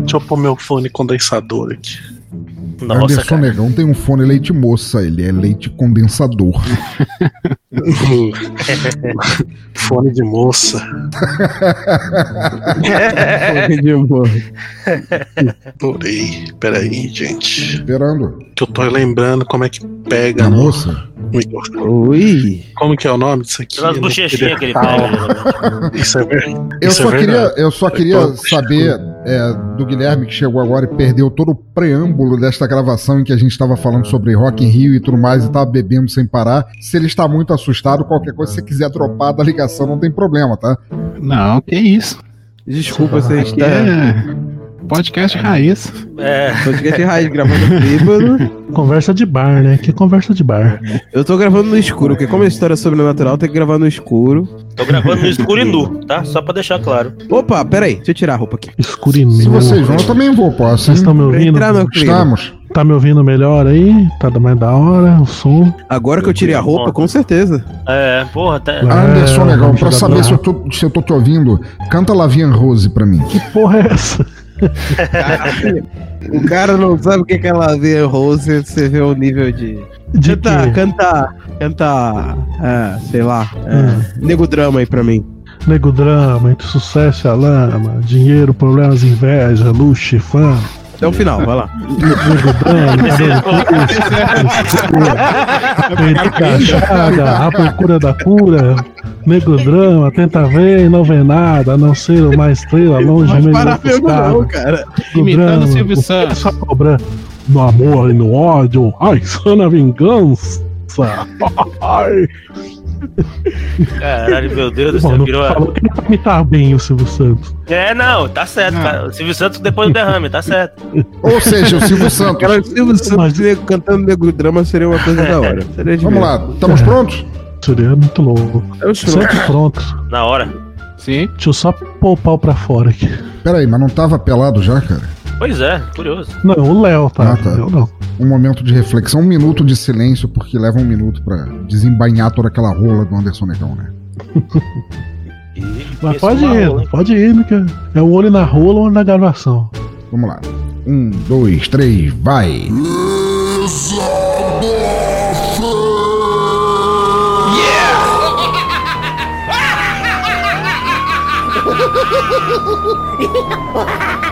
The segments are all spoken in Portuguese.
Deixa eu pôr meu fone condensador aqui. Nossa, Anderson cara. Negão tem um fone leite moça, ele é leite condensador. fone de moça. fone de moça. Adorei. Peraí, gente. Esperando. Que eu tô lembrando como é que pega. A moça? Oi. Como que é o nome disso aqui? Pelas bochechinhas que ele pega. Isso é verdade. Eu, só é queria, eu só queria saber é, do Guilherme que chegou agora e perdeu todo o preâmbulo desta gravação em que a gente estava falando sobre Rock in Rio e tudo mais e estava bebendo sem parar. Se ele está muito assustado, qualquer coisa, se você quiser dropar da ligação, não tem problema, tá? Não, que isso. Desculpa, você está... É... Podcast raiz. É. Podcast raiz, gravando bêbado. Conversa de bar, né? Que conversa de bar. Eu tô gravando no escuro, porque como é história sobrenatural, tem que gravar no escuro. Tô gravando no escuro e nu, tá? Só pra deixar claro. Opa, pera aí, deixa eu tirar a roupa aqui. Escuro e nu. Se vocês vão, eu também vou, posso. Vocês estão me ouvindo? Estamos. Tá me ouvindo melhor aí? Tá mais da hora o som? Agora que eu tirei a roupa, com certeza. É, porra, tá. É, Anderson, legal, pra saber se eu, tô, se eu tô te ouvindo, canta Lavian Rose pra mim. Que porra é essa? o cara não sabe o que é vê Rose, você vê o nível de. de canta, canta, canta, é, sei lá, é, hum. nego drama aí pra mim. Nego drama, entre sucesso e a lama, dinheiro, problemas, inveja, luxo, fã. Até o final, vai lá. a procura da cura. Nego drama, tenta ver e não vê nada, a não ser uma estrela longe mesmo. Não, cara. Imitando o Silvio Santos. Só cobrando no amor e no ódio. Ai, só na vingança. Ai. Caralho, meu Deus do céu, virou. Falou que não imitar bem o Silvio Santos. É, não, tá certo, não. cara. O Silvio Santos depois do derrame, tá certo. Ou seja, o Silvio Santos. Cara, o Silvio Santos Mas... cantando negro drama seria uma coisa da hora. Vamos lá, estamos é. prontos? Seria muito louco. Eu Sempre pronto. Na hora. Sim. Deixa eu só pôr o pau pra fora aqui. Pera aí, mas não tava pelado já, cara? Pois é, curioso. Não, o Léo tá. Ah, tá. Eu não. Um momento de reflexão, um minuto de silêncio, porque leva um minuto pra desembainhar toda aquela rola do Anderson Negão, né? Mas pode ir, rola, pode ir, né? É o olho na rola ou na gravação. Vamos lá. Um, dois, três, vai! E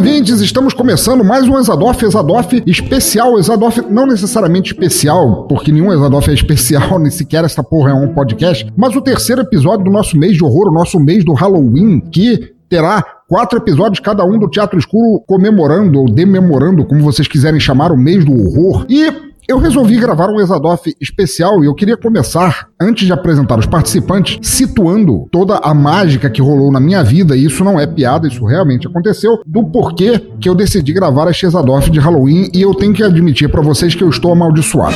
ouvintes, estamos começando mais um Exadoff, Exadoff especial, Exadoff não necessariamente especial, porque nenhum Exadoff é especial, nem sequer essa porra é um podcast, mas o terceiro episódio do nosso mês de horror, o nosso mês do Halloween, que terá quatro episódios, cada um do Teatro Escuro comemorando ou dememorando, como vocês quiserem chamar, o mês do horror. E eu resolvi gravar um Exadoff especial e eu queria começar, antes de apresentar os participantes, situando toda a mágica que rolou na minha vida, e isso não é piada, isso realmente aconteceu, do porquê que eu decidi gravar este Exadoff de Halloween e eu tenho que admitir para vocês que eu estou amaldiçoado.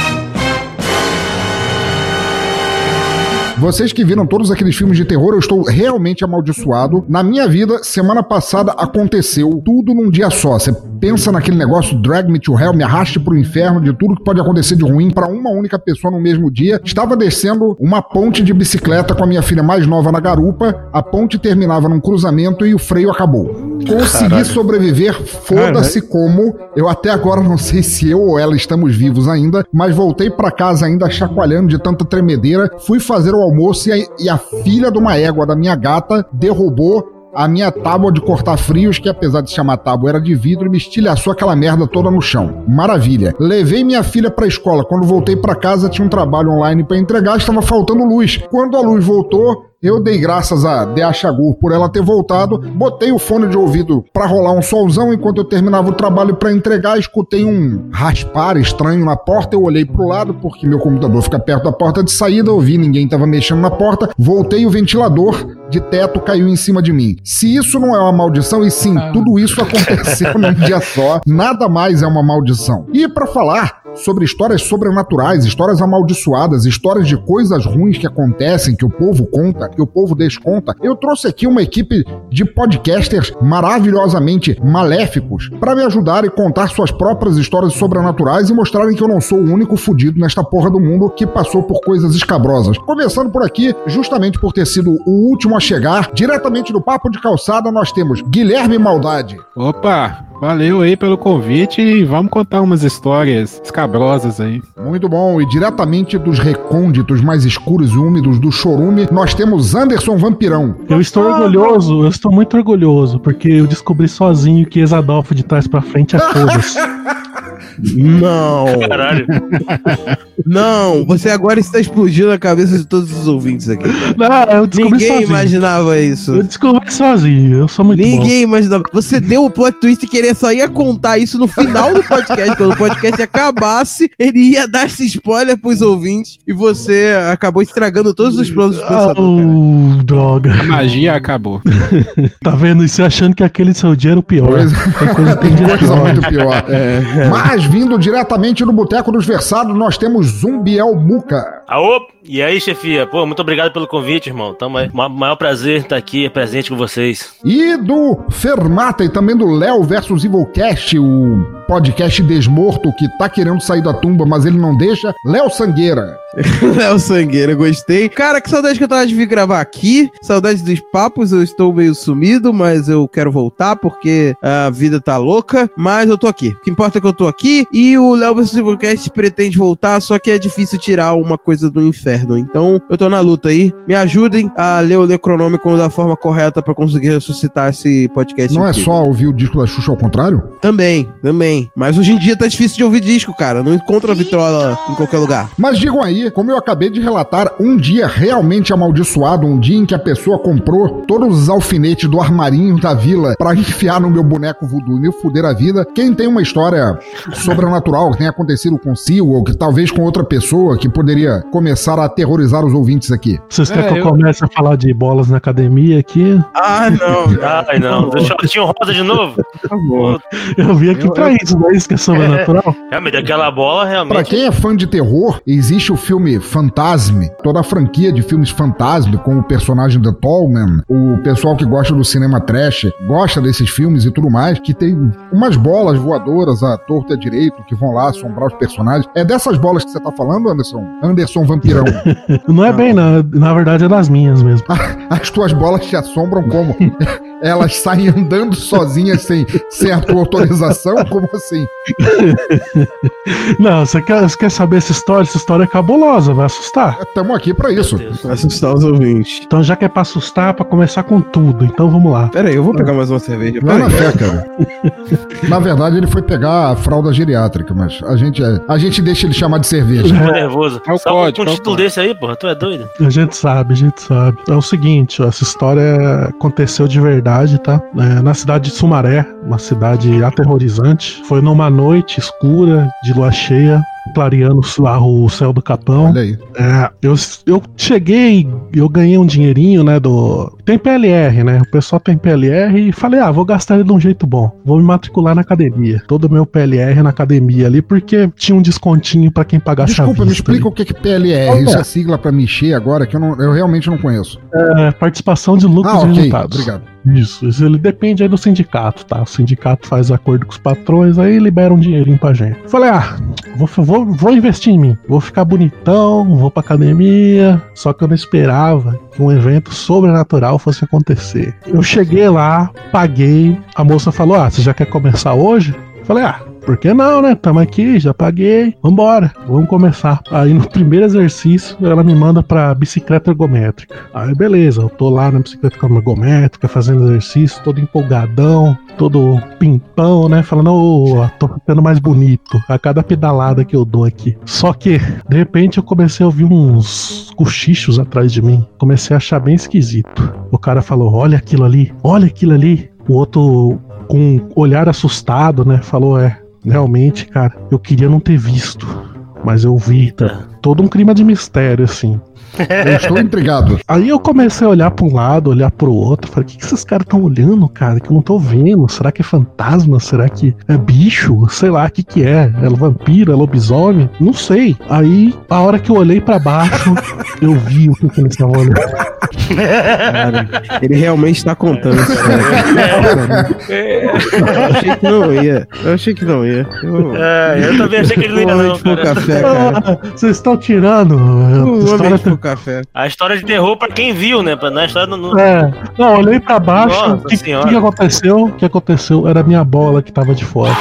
Vocês que viram todos aqueles filmes de terror, eu estou realmente amaldiçoado. Na minha vida, semana passada aconteceu tudo num dia só. Você pensa naquele negócio drag me to hell, me arraste pro inferno, de tudo que pode acontecer de ruim para uma única pessoa no mesmo dia. Estava descendo uma ponte de bicicleta com a minha filha mais nova na garupa. A ponte terminava num cruzamento e o freio acabou. Consegui Caralho. sobreviver, foda-se como. Eu até agora não sei se eu ou ela estamos vivos ainda, mas voltei para casa ainda chacoalhando de tanta tremedeira. Fui fazer o almoço e a, e a filha de uma égua da minha gata derrubou a minha tábua de cortar frios, que apesar de se chamar tábua era de vidro, e me estilhaçou aquela merda toda no chão. Maravilha. Levei minha filha pra escola. Quando voltei para casa, tinha um trabalho online para entregar, estava faltando luz. Quando a luz voltou, Eu dei graças a Dea Chagur por ela ter voltado, botei o fone de ouvido pra rolar um solzão enquanto eu terminava o trabalho pra entregar, escutei um raspar estranho na porta, eu olhei pro lado porque meu computador fica perto da porta de saída, eu vi ninguém tava mexendo na porta, voltei o ventilador de teto caiu em cima de mim. Se isso não é uma maldição, e sim, tudo isso aconteceu num dia só, nada mais é uma maldição. E pra falar sobre histórias sobrenaturais, histórias amaldiçoadas, histórias de coisas ruins que acontecem, que o povo conta, que o povo desconta, eu trouxe aqui uma equipe de podcasters maravilhosamente maléficos para me ajudar e contar suas próprias histórias sobrenaturais e mostrarem que eu não sou o único fudido nesta porra do mundo que passou por coisas escabrosas. Começando por aqui, justamente por ter sido o último a chegar, diretamente do Papo de Calçada, nós temos Guilherme Maldade. Opa, valeu aí pelo convite e vamos contar umas histórias escabrosas aí. Muito bom, e diretamente dos recônditos mais escuros e úmidos do Chorume, nós temos Anderson Vampirão. Eu estou orgulhoso, eu estou muito orgulhoso, porque eu descobri sozinho que Exadolfo de trás pra frente é todos. Não, Caralho. não, você agora está explodindo a cabeça de todos os ouvintes aqui. Não, eu descobri Ninguém sozinho. imaginava isso. Eu descobri sozinho, eu sou muito bom. Ninguém imaginava. Você deu o plot twist e queria só ia contar isso no final do podcast. Quando o podcast acabasse, ele ia dar esse spoiler pros ouvintes e você acabou estragando todos os planos do pensador, cara. Droga. A magia acabou. Tá vendo? E você achando que aquele seu dia era o pior. Pois- Tem coisa que tem pior. muito pior. Mas vindo diretamente do Boteco dos Versados, nós temos Zumbiel Muca. Aô! E aí, chefia? Pô, muito obrigado pelo convite, irmão. Tamo aí. Ma- maior prazer estar aqui presente com vocês. E do Fermata e também do Léo versus Evilcast, o podcast desmorto que tá querendo sair da tumba, mas ele não deixa. Léo Sangueira. Léo Sangueira, gostei. Cara, que saudade que eu tava de vir gravar aqui. Saudade dos papos, eu estou meio sumido, mas eu quero voltar porque a vida tá louca. Mas eu tô aqui. O que importa é que eu tô aqui. E o Léo vs Simulcast pretende voltar, só que é difícil tirar uma coisa do inferno. Então eu tô na luta aí. Me ajudem a ler o Necronômico da forma correta pra conseguir ressuscitar esse podcast. Não é só ouvir o disco da Xuxa ao contrário? Também, também. Mas hoje em dia tá difícil de ouvir disco, cara. Não encontra a vitrola em qualquer lugar. Mas digam aí, como eu acabei de relatar, um dia realmente amaldiçoado, um dia em que a pessoa comprou todos os alfinetes do armarinho da vila pra enfiar no meu boneco voodoo e me fuder a vida. Quem tem uma história sobrenatural que tenha acontecido consigo ou que talvez com outra pessoa que poderia começar a aterrorizar os ouvintes aqui. Vocês É, querem que eu eu- comece a falar de bolas na academia aqui? Ah, não. Ai, não. Do shortinho rosa de novo? Eu vim aqui Eu- pra eu- isso, não é isso que é sobrenatural? Realmente, aquela bola Pra realmente. quem é fã de terror, existe o filme Fantasme, toda a franquia de filmes Fantasme, com o personagem The Tallman, o pessoal que gosta do cinema trash, gosta desses filmes e tudo mais, que tem umas bolas voadoras à torta e direito, que vão lá assombrar os personagens. É dessas bolas que você tá falando, Anderson? Anderson Vampirão. Não é bem, na, na verdade é das minhas mesmo. As tuas bolas te assombram como? Elas saem andando sozinhas sem, sem a tua autorização? Como assim? Não, você quer, você quer saber essa história? Essa história é cabulosa, vai assustar. Estamos aqui pra isso. Pra assustar os ouvintes. Então já que é pra assustar, é pra começar com tudo. Então vamos lá. Pera aí, eu vou pegar mais uma cerveja. Vai Pera na aí. fé, cara. Na verdade, ele foi pegar a fralda geriátrica, mas a gente, a gente deixa ele chamar de cerveja. Tô nervoso. É o Só código, com um é o título código. desse aí, porra. Tu é doido? A gente sabe, a gente sabe. É o seguinte, ó, essa história aconteceu de verdade, tá? É, na cidade de Sumaré, uma cidade aterrorizante. Foi numa noite escura, de lua cheia, clareando lá o céu do Capão. Olha aí. É, eu, eu cheguei, eu ganhei um dinheirinho, né, do... Tem PLR, né, o pessoal tem PLR e falei, ah, vou gastar ele de um jeito bom. Vou me matricular na academia. Todo o meu PLR na academia ali, porque tinha um descontinho pra quem pagasse Desculpa, me vista explica ali. o que é PLR. Isso é sigla pra mexer agora, que eu, não, eu realmente não conheço. É, participação de lucros Ah, e ok. resultados. Obrigado. Isso, isso ele depende aí do sindicato, tá? O sindicato faz acordo com os patrões, aí libera um dinheirinho pra gente. Falei, ah, vou, vou, vou investir em mim. Vou ficar bonitão, vou pra academia. Só que eu não esperava que um evento sobrenatural fosse acontecer. Eu cheguei lá, paguei. A moça falou, ah, você já quer começar hoje? Falei, ah, por que não, né? Tamo aqui, já paguei. Vambora, vamos começar. Aí no primeiro exercício, ela me manda pra bicicleta ergométrica. Aí beleza, eu tô lá na bicicleta ergométrica, fazendo exercício, todo empolgadão, todo pimpão, né? Falando, ô, tô ficando mais bonito a cada pedalada que eu dou aqui. Só que, de repente, eu comecei a ouvir uns cochichos atrás de mim. Comecei a achar bem esquisito. O cara falou: Olha aquilo ali, olha aquilo ali. O outro, com um olhar assustado, né? Falou: É, realmente, cara, eu queria não ter visto. Mas eu vi, tá? Todo um clima de mistério, assim. Eu estou intrigado. Aí eu comecei a olhar pra um lado, olhar pro outro. Falei, o que, que esses caras estão olhando, cara? Que eu não tô vendo. Será que é fantasma? Será que é bicho? Sei lá, o que que é? É vampiro? É lobisomem? Não sei. Aí, a hora que eu olhei pra baixo, eu vi o que, que eles estavam olhando. Cara, ele realmente tá contando isso. Eu achei que não ia. Eu achei que não ia. Eu... É, eu também achei que ele não ia, não, o cara. café, cara. Ah, Vocês estão tirando. O a história o café. A história de terror pra quem viu, né? Pra- Na história não. É, não, olhei pra baixo. O que, que aconteceu? O que aconteceu? Era a minha bola que tava de fora.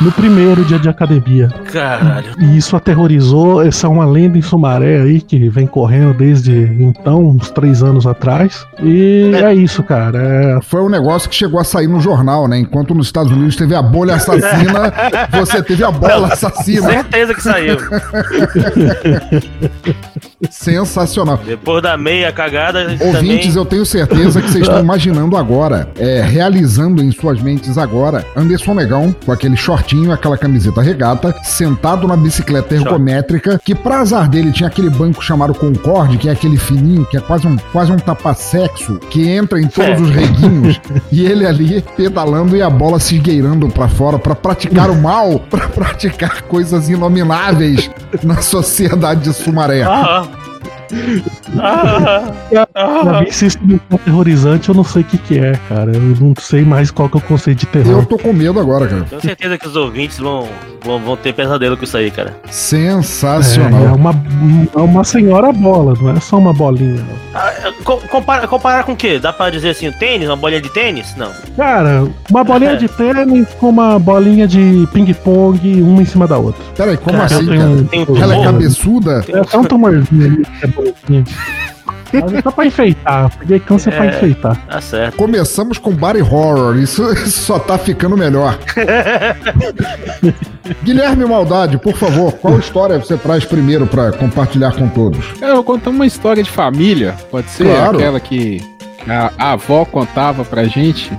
No primeiro dia de academia. Caralho. E isso aterrorizou. Essa é uma lenda em Sumaré aí que vem correndo desde então, uns três anos atrás. E é isso, cara. É, Foi um negócio que chegou a sair no jornal, né? Enquanto nos Estados Unidos teve a bolha assassina, você teve a bola assassina. Certeza que saiu. Sensacional. Depois da meia cagada, Ouvintes, também. eu tenho certeza que vocês estão imaginando agora, é, realizando em suas mentes agora, Anderson Negão, com aquele shortinho, aquela camiseta regata, sentado na bicicleta ergométrica, que pra azar dele tinha aquele banco chamado Concorde, que é aquele fininho, que é quase um, quase um tapa-sexo, que entra em todos É. os reguinhos, e ele ali pedalando e a bola se esgueirando pra fora pra praticar o mal, pra praticar coisas inomináveis na sociedade de Sumaré. Ah, ah, se isso não for aterrorizante, eu não sei o que, que é, cara. Eu não sei mais qual que é o conceito de Eu terror. tô com medo agora, cara. Tenho certeza que os ouvintes vão, vão, vão ter pesadelo com isso aí, cara. É, Sensacional. é uma, é uma senhora bola, não é só uma bolinha. Ah, co- compara- comparar com o quê? Dá pra dizer assim, o tênis? Uma bolinha de tênis? Não. Cara, uma bolinha de tênis com uma bolinha de ping-pong, uma em cima da outra. Peraí, como Cara, assim, eu tenho cara? Tem Ela é cabeçuda? É só um tumorzinho é é só pra enfeitar. Peguei câncer pra É. enfeitar. Tá certo. Começamos com body horror, isso, isso só tá ficando melhor. Guilherme Maldade, por favor, qual história você traz primeiro pra compartilhar com todos? Eu vou contar uma história de família. Pode ser Claro. aquela que a, a avó contava pra gente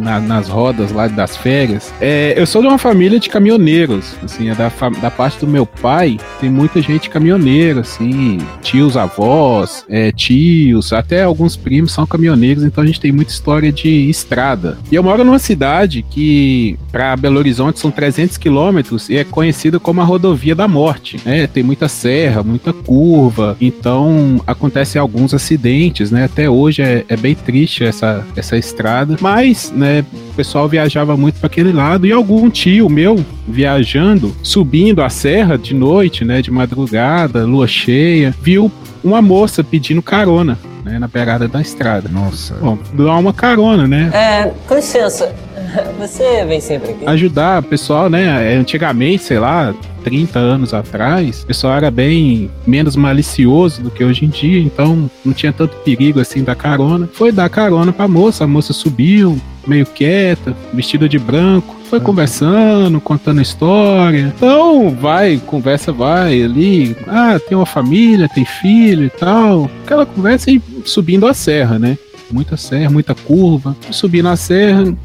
na- nas rodas lá das férias. É, eu sou de uma família de caminhoneiros. Assim, é da, da parte do meu pai, tem muita gente caminhoneira, assim, tios, avós, é, tios, até alguns primos são caminhoneiros, então a gente tem muita história de estrada. E eu moro numa cidade que, pra Belo Horizonte, são 300 quilômetros e é conhecida como a rodovia da morte. né? Tem muita serra, muita curva, então acontecem alguns acidentes, né? Até hoje é, é bem triste essa, essa estrada, mas, né, o pessoal viajava muito para aquele lado e algum tio meu viajando, subindo a serra de noite, né, de madrugada, lua cheia, viu uma moça pedindo carona, né, na beirada da estrada. Nossa. Bom, dar uma carona, né? É, com licença, você vem sempre aqui? ajudar o pessoal, né? Antigamente, sei lá, 30 anos atrás, o pessoal era bem menos malicioso do que hoje em dia, então não tinha tanto perigo assim da carona. Foi dar carona pra moça, a moça subiu, meio quieta, vestida de branco. Foi conversando, contando história. Então, vai, conversa vai ali. Ah, tem uma família, tem filho e tal. Aquela conversa e subindo a serra, né? Muita serra, muita curva. Subindo a serra,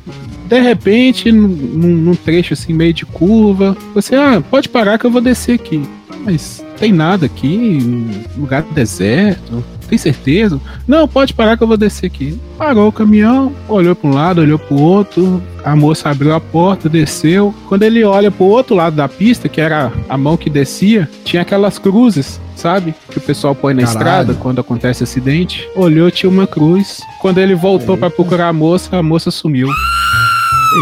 de repente, num, num- trecho assim, meio de curva, você, ah, pode parar que eu vou descer aqui. Mas tem nada aqui, um lugar deserto, tem certeza? Não, pode parar que eu vou descer aqui. Parou o caminhão, olhou para um lado, olhou para o outro, a moça abriu a porta, desceu. Quando ele olha para o outro lado da pista, que era a mão que descia, tinha aquelas cruzes, sabe? Que o pessoal põe na Caralho. estrada quando acontece acidente. Olhou, tinha uma cruz. Quando ele voltou para procurar a moça, a moça sumiu.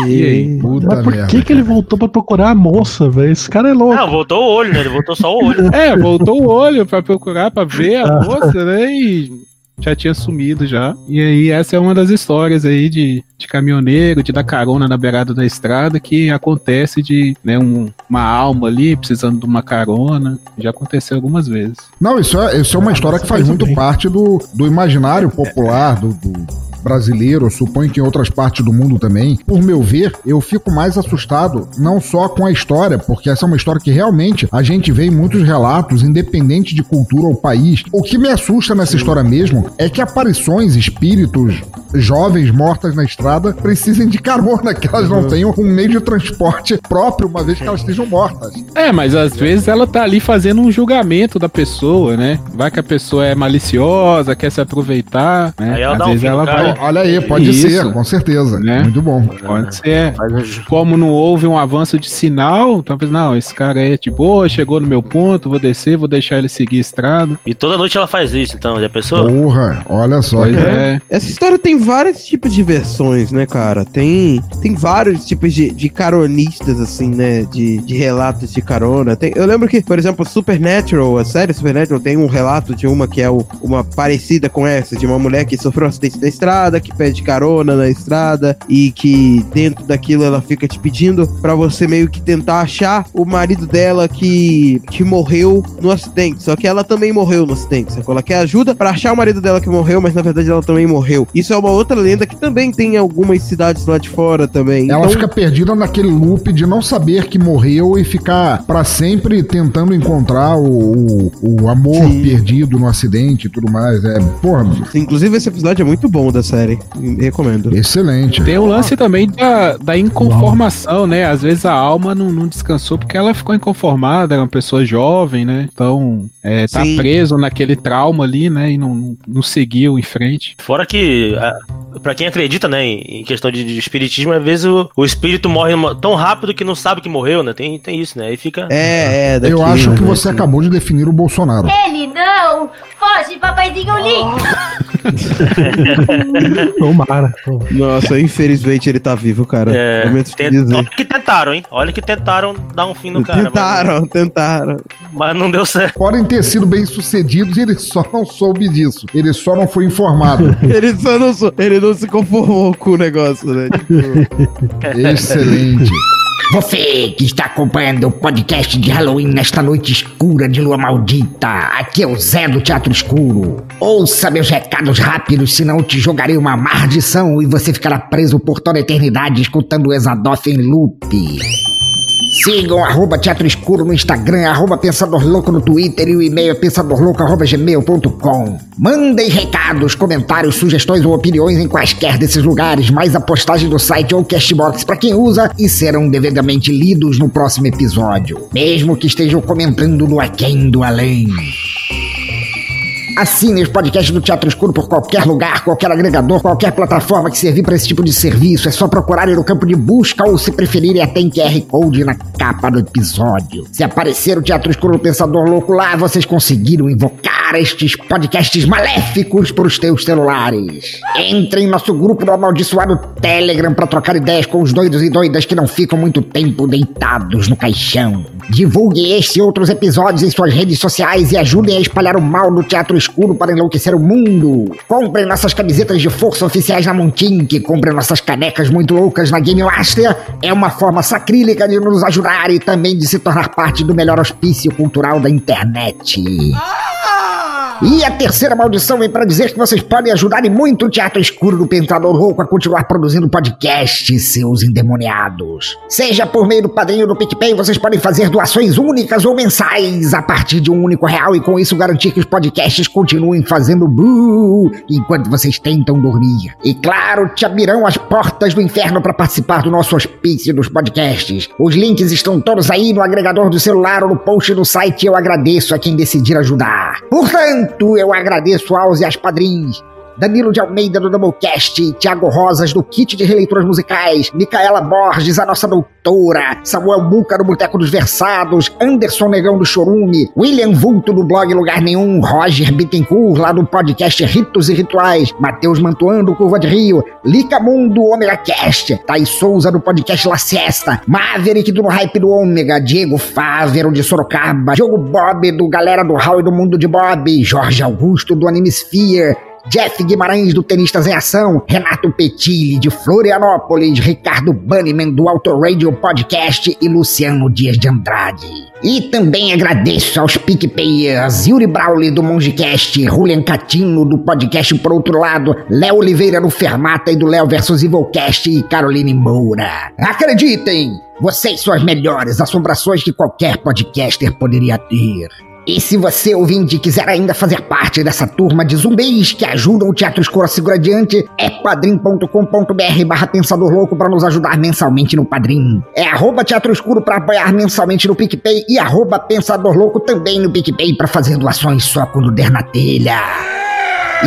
E aí? Puta Mas por merda. que, que ele voltou pra procurar a moça, velho? Esse cara é louco. Não, voltou o olho, né? Ele voltou só o olho. É, voltou o olho pra procurar, pra ver a moça, né? E já tinha sumido já. E aí essa é uma das histórias aí de, de caminhoneiro, de dar carona na beirada da estrada, que acontece de né, um, uma alma ali precisando de uma carona. Já aconteceu algumas vezes. Não, isso é, isso é uma história que faz muito parte do, do imaginário popular, do, do brasileiro, suponho que em outras partes do mundo também. Por meu ver, eu fico mais assustado não só com a história, porque essa é uma história que realmente a gente vê em muitos relatos, independente de cultura ou país. O que me assusta nessa história mesmo é que aparições, espíritos, jovens mortas na estrada precisem de carona, que elas não uhum. tenham um meio de transporte próprio, uma vez que elas estejam mortas. É, mas às vezes ela tá ali fazendo um julgamento da pessoa, né? Vai que a pessoa é maliciosa, quer se aproveitar, né? Aí ela às vezes um ela vai Olha aí, pode Isso, ser, com certeza. Né? Muito bom. Pode ser. Como não houve um avanço de sinal, talvez não, esse cara aí é de boa, chegou no meu ponto, vou descer, vou deixar ele seguir a estrada. E toda noite ela faz isso, então, já pensou? Porra, olha só. Pois é. Essa história tem vários tipos de versões, né, cara? Tem, tem vários tipos de, de caronistas, assim, né? De, de relatos de carona. Tem, eu lembro que, por exemplo, Supernatural, a série Supernatural, tem um relato de uma que é o, uma parecida com essa, de uma mulher que sofreu um acidente na estrada estrada, que pede carona na estrada e que dentro daquilo ela fica te pedindo para você meio que tentar achar o marido dela que, que morreu no acidente. Só que ela também morreu no acidente. Sacou? Ela quer ajuda para achar o marido dela que morreu, mas na verdade ela também morreu. Isso é uma outra lenda que também tem em algumas cidades lá de fora também. Ela então... fica perdida naquele loop de não saber que morreu e ficar para sempre tentando encontrar o, o, o amor Sim. perdido no acidente e tudo mais. É, porra. Inclusive, esse episódio é muito bom da série. Recomendo. Excelente. Tem o lance também da, da inconformação, né? Às vezes a alma não, não descansou porque ela ficou inconformada, era uma pessoa jovem, né? Então, é, tá Sim. preso naquele trauma ali, né? E não, não seguiu em frente. Fora que, para quem acredita, né, em questão de, de espiritismo, às vezes o, o, espírito morre tão rápido que não sabe que morreu, né? Tem, tem isso, né? Aí fica. É, é. Daqui, Eu acho que né? você acabou de definir o Bolsonaro. Ele não! Foge, papaizinho lindo! Tomara. Nossa, infelizmente ele tá vivo, cara. É, tent... Olha que tentaram, hein? Olha que tentaram dar um fim no cara. Tentaram, mas... tentaram. Mas não deu certo. Podem ter sido bem sucedidos e ele só não soube disso. Ele só não foi informado. ele só não, ele não se conformou com o negócio, né? Tipo... Excelente. Você que está acompanhando o podcast de Halloween nesta noite escura de lua maldita, aqui é o Zé do Teatro Escuro. Ouça meus recados rápidos, senão te jogarei uma maldição e você ficará preso por toda a eternidade escutando o Exadoff em loop. Sigam arroba Teatro Escuro no Instagram, arroba Pensador Louco no Twitter e o e-mail é pensadorlouco.gmail.com. Mandem recados, comentários, sugestões ou opiniões em quaisquer desses lugares, mais a postagem do site ou cashbox para quem usa e serão devidamente lidos no próximo episódio. Mesmo que estejam comentando no Aquém do Além. Assine os podcasts do Teatro Escuro por qualquer lugar, qualquer agregador, qualquer plataforma que servir para esse tipo de serviço. É só procurarem no campo de busca ou, se preferirem, até em QR Code na capa do episódio. Se aparecer o Teatro Escuro do Pensador Louco lá, vocês conseguiram invocar estes podcasts maléficos para os teus celulares. Entre em nosso grupo do amaldiçoado Telegram para trocar ideias com os doidos e doidas que não ficam muito tempo deitados no caixão. Divulgue este e outros episódios em suas redes sociais e ajudem a espalhar o mal do Teatro escuro para enlouquecer o mundo. Comprem nossas camisetas de força oficiais na Montink, comprem nossas canecas muito loucas na Game Master. É uma forma sacrílega de nos ajudar e também de se tornar parte do melhor hospício cultural da internet. Ah! E a terceira maldição vem para dizer que vocês podem ajudar e muito o Teatro Escuro do Pentador Louco a continuar produzindo podcasts, seus endemoniados. Seja por meio do padrinho do PicPay, vocês podem fazer doações únicas ou mensais a partir de um único real e com isso garantir que os podcasts continuem fazendo buu enquanto vocês tentam dormir. E claro, te abrirão as portas do inferno para participar do nosso hospício dos podcasts. Os links estão todos aí no agregador do celular ou no post do site. Eu agradeço a quem decidir ajudar. Portanto, Portanto, eu agradeço aos e às padrinhos Danilo de Almeida do Doublecast, Thiago Rosas do Kit de Releituras Musicais, Micaela Borges, a nossa doutora, Samuel Buca do Boteco dos Versados, Anderson Negão do Chorume, William Vulto do blog Lugar Nenhum, Roger Bittencourt lá do podcast Ritos e Rituais, Matheus Mantuan do Curva de Rio, Lica Mundo Omega Cast, Thaís Souza do podcast La Siesta, Maverick do Hype do Ômega, Diego Fávero de Sorocaba, Diogo Bob do Galera do Hall e do Mundo de Bob, Jorge Augusto do Animesphere, Jeff Guimarães do Tenistas em Ação, Renato Petilli de Florianópolis, Ricardo Banniman do Auto Radio Podcast. E Luciano Dias de Andrade. E também agradeço aos PicPayers. Yuri Brawley do Mongecast, Julian Catino do podcast Por Outro Lado, Léo Oliveira do Fermata. E do Léo vs Evilcast. E Caroline Moura. Acreditem, vocês são as melhores assombrações que qualquer podcaster poderia ter. E se você, ouvinte, quiser ainda fazer parte dessa turma de zumbis que ajudam o Teatro Escuro a segurar adiante, é padrim.com.br barra Pensador Louco para nos ajudar mensalmente no Padrim. É arroba Teatro Escuro para apoiar mensalmente no PicPay e arroba Pensador Louco também no PicPay para fazer doações só quando der na telha.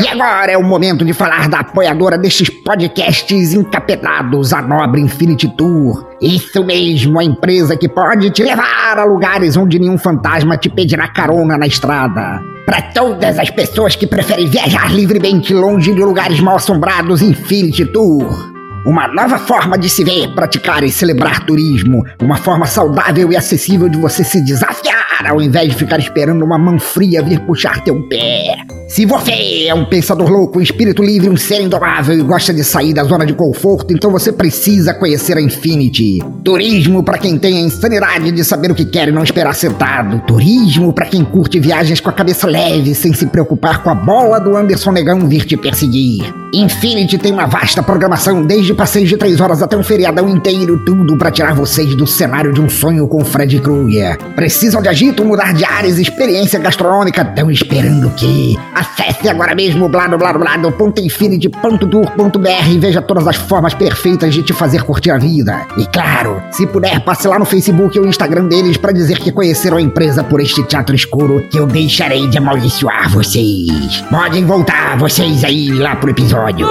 E agora é o momento de falar da apoiadora destes podcasts encapedados, a Nobre Infinity Tour. Isso mesmo, a empresa que pode te levar a lugares onde nenhum fantasma te pedirá carona na estrada. Para todas as pessoas que preferem viajar livremente longe de lugares mal assombrados, Infinity Tour. Uma nova forma de se ver, praticar e celebrar turismo. Uma forma saudável e acessível de você se desafiar ao invés de ficar esperando uma mão fria vir puxar teu pé. Se você é um pensador louco, um espírito livre, um ser indomável e gosta de sair da zona de conforto, então você precisa conhecer a Infinity. Turismo para quem tem a insanidade de saber o que quer e não esperar sentado. Turismo para quem curte viagens com a cabeça leve, sem se preocupar com a bola do Anderson Negão vir te perseguir. Infinity tem uma vasta programação, desde passeios de três horas até um feriadão inteiro, tudo para tirar vocês do cenário de um sonho com Fred Krueger. Precisam de agito, mudar de áreas, experiência gastronômica, estão esperando o quê? Acesse agora mesmo bladobladoblado.infinity.tour.br e veja todas as formas perfeitas de te fazer curtir a vida. E claro, se puder, passe lá no Facebook ou Instagram deles para dizer que conheceram a empresa por este teatro escuro que eu deixarei de amaldiçoar vocês. Podem voltar vocês aí lá pro episódio.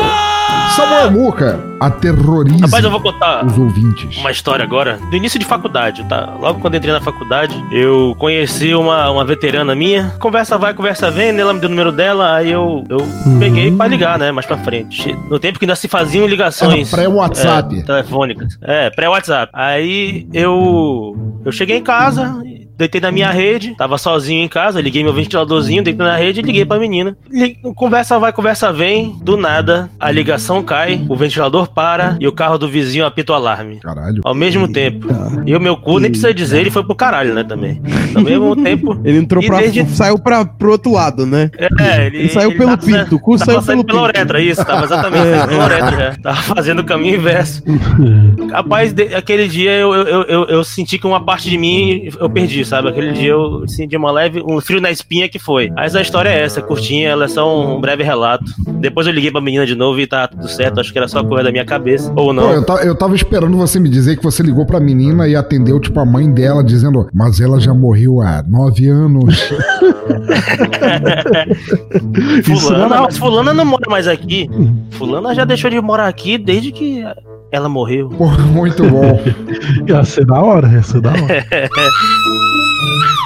Samuel Muca aterroriza Rapaz, eu vou contar os ouvintes. uma história agora. Do início de faculdade, tá? Logo quando entrei na faculdade, eu conheci uma, uma veterana minha. Conversa vai, conversa vem, né? ela me deu o número dela, aí eu, eu peguei pra ligar, né? Mais pra frente. No tempo que ainda se faziam ligações. Pré-WhatsApp. é, telefônicas. É, pré-WhatsApp. Aí eu. Eu cheguei em casa, deitei na minha rede, tava sozinho em casa, liguei meu ventiladorzinho, deitei na rede e liguei pra menina. Conversa vai, conversa vem, do nada, a ligação cai, o ventilador para e o carro do vizinho apita o alarme. Caralho. Ao mesmo tempo. E o meu cu, nem precisa dizer, ele foi pro caralho, né, também. Ao mesmo tempo. Ele entrou pra. desde- saiu pra, pro outro lado, né? É, ele, Ele saiu pelo tava- pinto, o cu tava saiu saindo pelo pela pinto. uretra, isso, tava exatamente saindo pela uretra já. Tava fazendo o caminho inverso. Rapaz, de- aquele dia eu, eu, eu, eu senti que uma parte de mim eu perdi, sabe? Aquele dia eu senti uma leve, um frio na espinha que foi. Mas a história é essa, curtinha, ela é só um breve relato. Depois eu liguei pra menina de novo e tá tudo certo, acho que era só coisa da minha cabeça. Ou Pô, não. eu, ta- eu tava esperando você me dizer que você ligou pra menina e atendeu, tipo, a mãe dela, dizendo, mas ela já morreu há nove anos. Fulana, não- mas fulana não mora mais aqui. Fulana já deixou de morar aqui desde que ela morreu. Pô, muito bom. Ia ser da hora, ia ser da hora.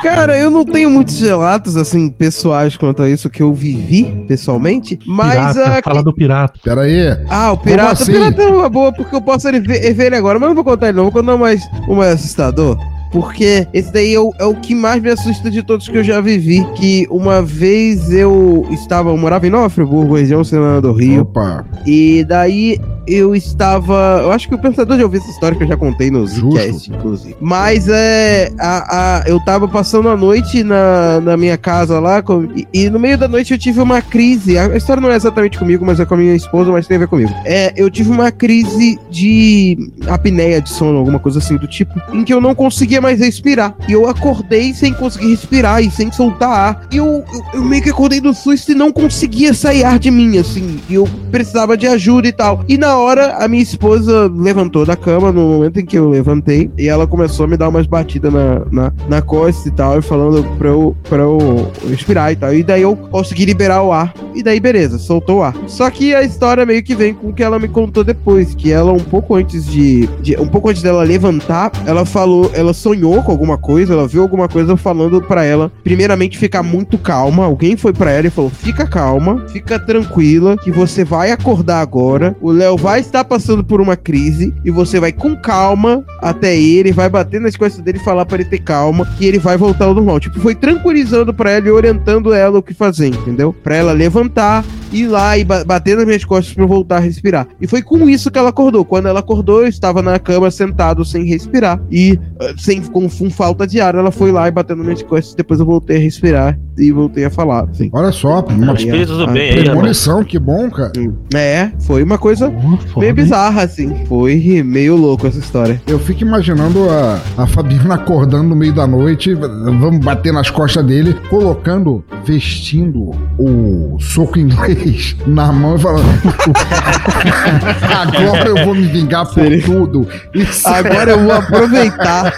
Cara, eu não tenho muitos relatos, assim, pessoais quanto a isso que eu vivi pessoalmente, mas. pirata, ah, fala do pirata. Pera aí. Ah, o pirata. assim? O pirata é uma boa, porque eu posso ver, ver ele agora, mas não vou contar ele, não. Vou contar mais o mais assustador. Porque esse daí é o, é o que mais me assusta de todos que eu já vivi. Que uma vez eu estava, eu morava em Nova Friburgo, região Senado do Rio. Opa. E daí eu estava. Eu acho que o pensador já ouviu essa história que eu já contei no Zcast, inclusive. Mas é. A, a- eu tava passando a noite na, na minha casa lá. com- e, e no meio da noite eu tive uma crise. A, a história não é exatamente comigo, mas é com a minha esposa, mas tem a ver comigo. É, eu tive uma crise de apneia de sono, alguma coisa assim do tipo, em que eu não conseguia mais respirar. E eu acordei sem conseguir respirar e sem soltar ar. E eu, eu, eu meio que acordei do susto e não conseguia sair ar de mim, assim. E eu precisava de ajuda e tal. E na hora, a minha esposa levantou da cama no momento em que eu levantei. E ela começou a me dar umas batidas na, na, na costa e tal. E falando pra eu, pra eu respirar e tal. E daí eu consegui liberar o ar. E daí, beleza, soltou o ar. Só que a história meio que vem com o que ela me contou depois. Que ela, um pouco antes de. de- um pouco antes dela levantar, ela falou. Ela sonhou com alguma coisa. Ela viu alguma coisa falando pra ela. Primeiramente, ficar muito calma. Alguém foi pra ela e falou: fica calma, fica tranquila, que você vai acordar agora. O Léo vai estar passando por uma crise. E você vai com calma até ele, vai bater nas costas dele falar pra ele ter calma. E ele vai voltar ao normal. Tipo, foi tranquilizando pra ela e orientando ela o que fazer, entendeu? Pra ela levantar ir lá e ba bater nas minhas costas pra eu voltar a respirar. E foi com isso que ela acordou. Quando ela acordou, eu estava na cama sentado sem respirar. E uh, sem, com, com falta de ar, ela foi lá e bateu nas minhas costas. Depois eu voltei a respirar e voltei a falar. Assim. Olha só, uma Espírito do bem rapaz. premonição, que bom, cara. É, foi uma coisa foda, meio bizarra, assim. Foi meio louco essa história. Eu fico imaginando a, a Fabiana acordando no meio da noite, vamos bater nas costas dele, colocando, vestindo o soco inglês na mão e falando: Agora eu vou me vingar por Seria- tudo. Isso Agora eu vou aproveitar.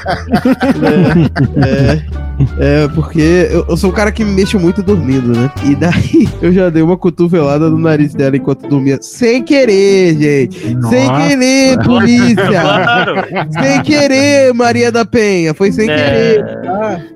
é, é, é, porque eu, eu sou um cara que me mexo muito dormindo, né? E daí eu já dei uma cotovelada no nariz dela enquanto dormia. Sem querer, gente. Sem Nossa. querer, polícia. Claro. sem querer, Maria da Penha. Foi sem É. querer.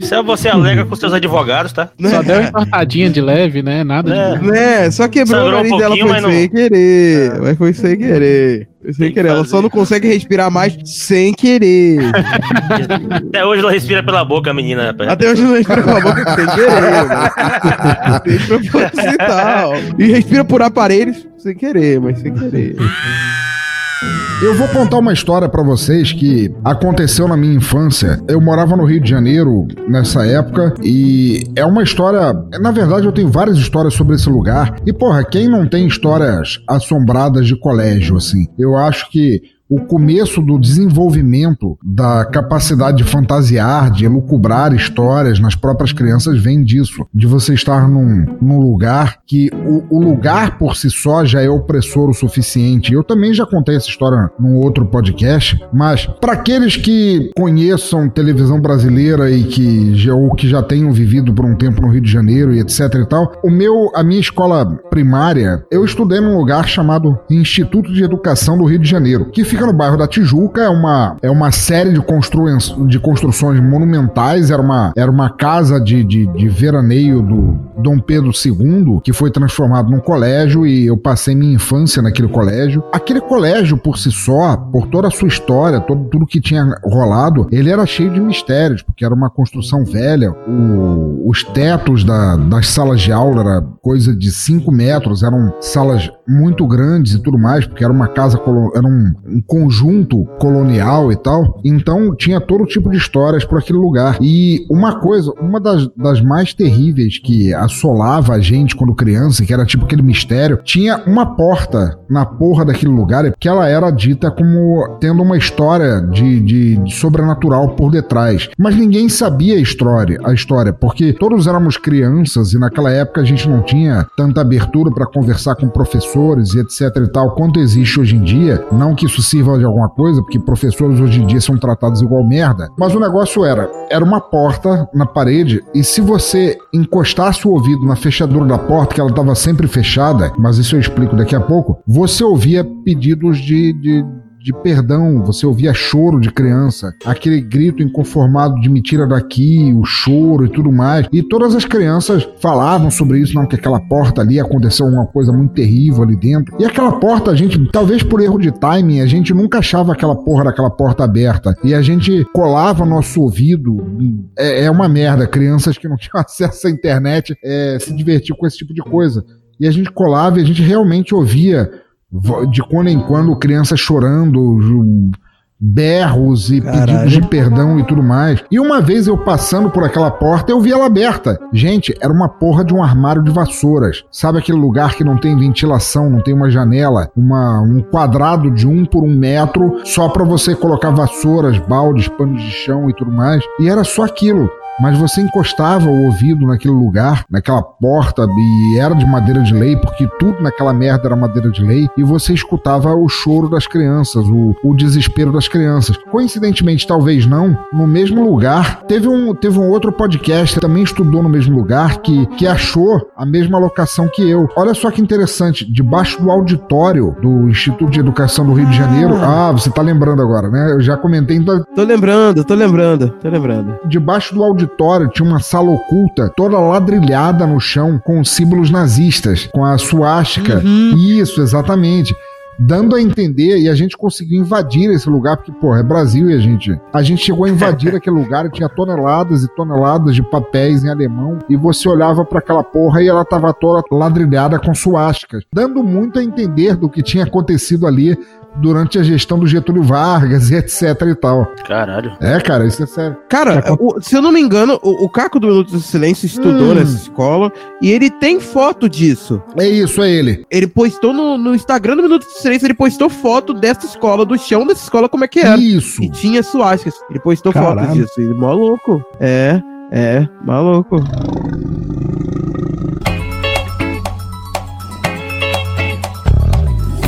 Isso é você alega com seus advogados, tá? Só deu uma entortadinha de leve, né? Nada É. de. Né? Só quebrou o Sangrou um nariz dela, pouquinho, foi mas não- sem querer. Mas foi sem querer. Foi sem que querer. Ela só não consegue respirar mais sem querer. Até hoje ela respira pela boca, a menina, rapaz. Até hoje não respira pela boca sem querer? Tem proposital. E respira por aparelhos sem querer, mas sem querer. Eu vou contar uma história pra vocês que aconteceu na minha infância. Eu morava no Rio de Janeiro nessa época e é uma história. Na verdade, eu tenho várias histórias sobre esse lugar. E, porra, quem não tem histórias assombradas de colégio, assim? Eu acho que. O começo do desenvolvimento da capacidade de fantasiar, de elucubrar histórias nas próprias crianças vem disso. De você estar num, num lugar que o, o lugar por si só já é opressor o suficiente. Eu também já contei essa história num outro podcast, mas para aqueles que conheçam televisão brasileira e que já, ou que já tenham vivido por um tempo no Rio de Janeiro e etc e tal, o meu, a minha escola primária, eu estudei num lugar chamado Instituto de Educação do Rio de Janeiro, que fica no bairro da Tijuca, é uma, é uma série de, constru, de construções monumentais, era uma, era uma casa de, de, de veraneio do Dom Pedro II, que foi transformado num colégio e eu passei minha infância naquele colégio. Aquele colégio, por si só, por toda a sua história, todo, tudo que tinha rolado, ele era cheio de mistérios, porque era uma construção velha, o- os tetos da- das salas de aula era coisa de 5 metros, eram salas muito grandes e tudo mais, porque era uma casa, era um, um conjunto colonial e tal. Então tinha todo tipo de histórias por aquele lugar. E uma coisa, uma das, das mais terríveis que assolava a gente quando criança, que era tipo aquele mistério, tinha uma porta na porra daquele lugar, que ela era dita como tendo uma história de, de- de sobrenatural por detrás. Mas ninguém sabia a história, a história, porque todos éramos crianças e naquela época a gente não tinha tanta abertura para conversar com professores e etc e tal quanto existe hoje em dia. Não que isso sirva de alguma coisa, porque professores hoje em dia são tratados igual merda. Mas o negócio era, era uma porta na parede e se você encostasse o ouvido na fechadura da porta, que ela estava sempre fechada, mas isso eu explico daqui a pouco, você ouvia pedidos de, de de perdão, você ouvia choro de criança, aquele grito inconformado de me tira daqui, o choro e tudo mais. E todas as crianças falavam sobre isso, não, que aquela porta ali aconteceu uma coisa muito terrível ali dentro. E aquela porta, a gente, talvez por erro de timing, a gente nunca achava aquela porra daquela porta aberta. E a gente colava nosso ouvido. É, é uma merda. Crianças que não tinham acesso à internet é, se divertiam com esse tipo de coisa. E a gente colava e a gente realmente ouvia de quando em quando crianças chorando, berros e Caralho. pedidos de perdão e tudo mais. E uma vez eu passando por aquela porta, eu vi ela aberta. Gente, era uma porra de um armário de vassouras. Sabe aquele lugar que não tem ventilação, não tem uma janela, uma, um quadrado de um por um metro só pra você colocar vassouras, baldes, panos de chão e tudo mais. E era só aquilo. Mas você encostava o ouvido naquele lugar, naquela porta, e era de madeira de lei, porque tudo naquela merda era madeira de lei, e você escutava o choro das crianças, o, o desespero das crianças. Coincidentemente, talvez não, no mesmo lugar, teve um, teve um outro podcast que também estudou no mesmo lugar, que, que achou a mesma locação que eu. Olha só que interessante, debaixo do auditório do Instituto de Educação do Rio de Janeiro. Ah, você tá lembrando agora, né? Eu já comentei, então Tô lembrando, tô lembrando, tô lembrando. Debaixo do auditório tinha uma sala oculta, toda ladrilhada no chão, com símbolos nazistas, com a suástica. Isso, exatamente. dando a entender e a gente conseguiu invadir esse lugar, porque, porra, é Brasil e a gente. A gente chegou a invadir aquele lugar e tinha toneladas e toneladas de papéis em alemão e você olhava para aquela porra e ela tava toda ladrilhada com suásticas, dando muito a entender do que tinha acontecido ali durante a gestão do Getúlio Vargas e etc e tal. Caralho. É, cara, isso é sério. Cara, o- se eu não me engano, o, o Caco do Minuto do Silêncio estudou Hum. nessa escola e ele tem foto disso. É isso, é ele. Ele postou no, no Instagram do Minuto do Silêncio, ele postou foto dessa escola, do chão dessa escola, como é que era. Isso. E tinha suásticas. Ele postou Caralho. foto disso. Ele, maluco. É, é, maluco.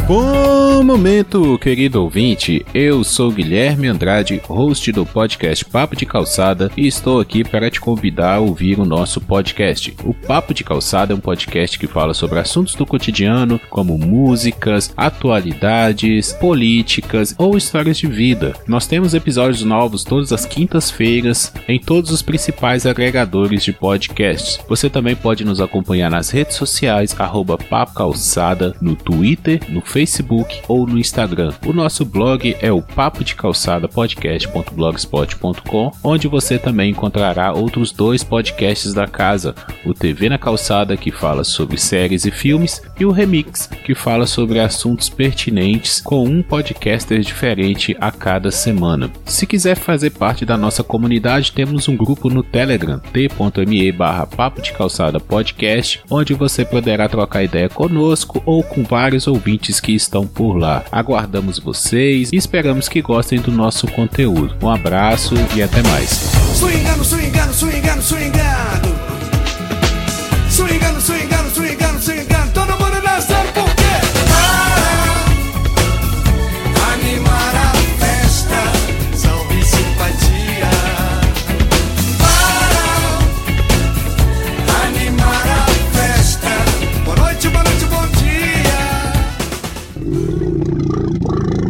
Bom momento, querido ouvinte. Eu sou Guilherme Andrade, host do podcast Papo de Calçada, e estou aqui para te convidar a ouvir o nosso podcast. O Papo de Calçada é um podcast que fala sobre assuntos do cotidiano, como músicas, atualidades, políticas ou histórias de vida. Nós temos episódios novos todas as quintas-feiras em todos os principais agregadores de podcasts. Você também pode nos acompanhar nas redes sociais, arroba Papo Calçada, no Twitter, no Facebook ou no Instagram. O nosso blog é o papo de calçada podcast.blogspot.com, onde você também encontrará outros dois podcasts da casa: o TV na Calçada, que fala sobre séries e filmes, e o Remix, que fala sobre assuntos pertinentes com um podcaster diferente a cada semana. Se quiser fazer parte da nossa comunidade, temos um grupo no Telegram, t.me barra papo de calçada podcast, onde você poderá trocar ideia conosco ou com vários ouvintes que estão por lá. Aguardamos vocês e esperamos que gostem do nosso conteúdo. Um abraço e até mais. Swingando, swingando, swingando. Swingando,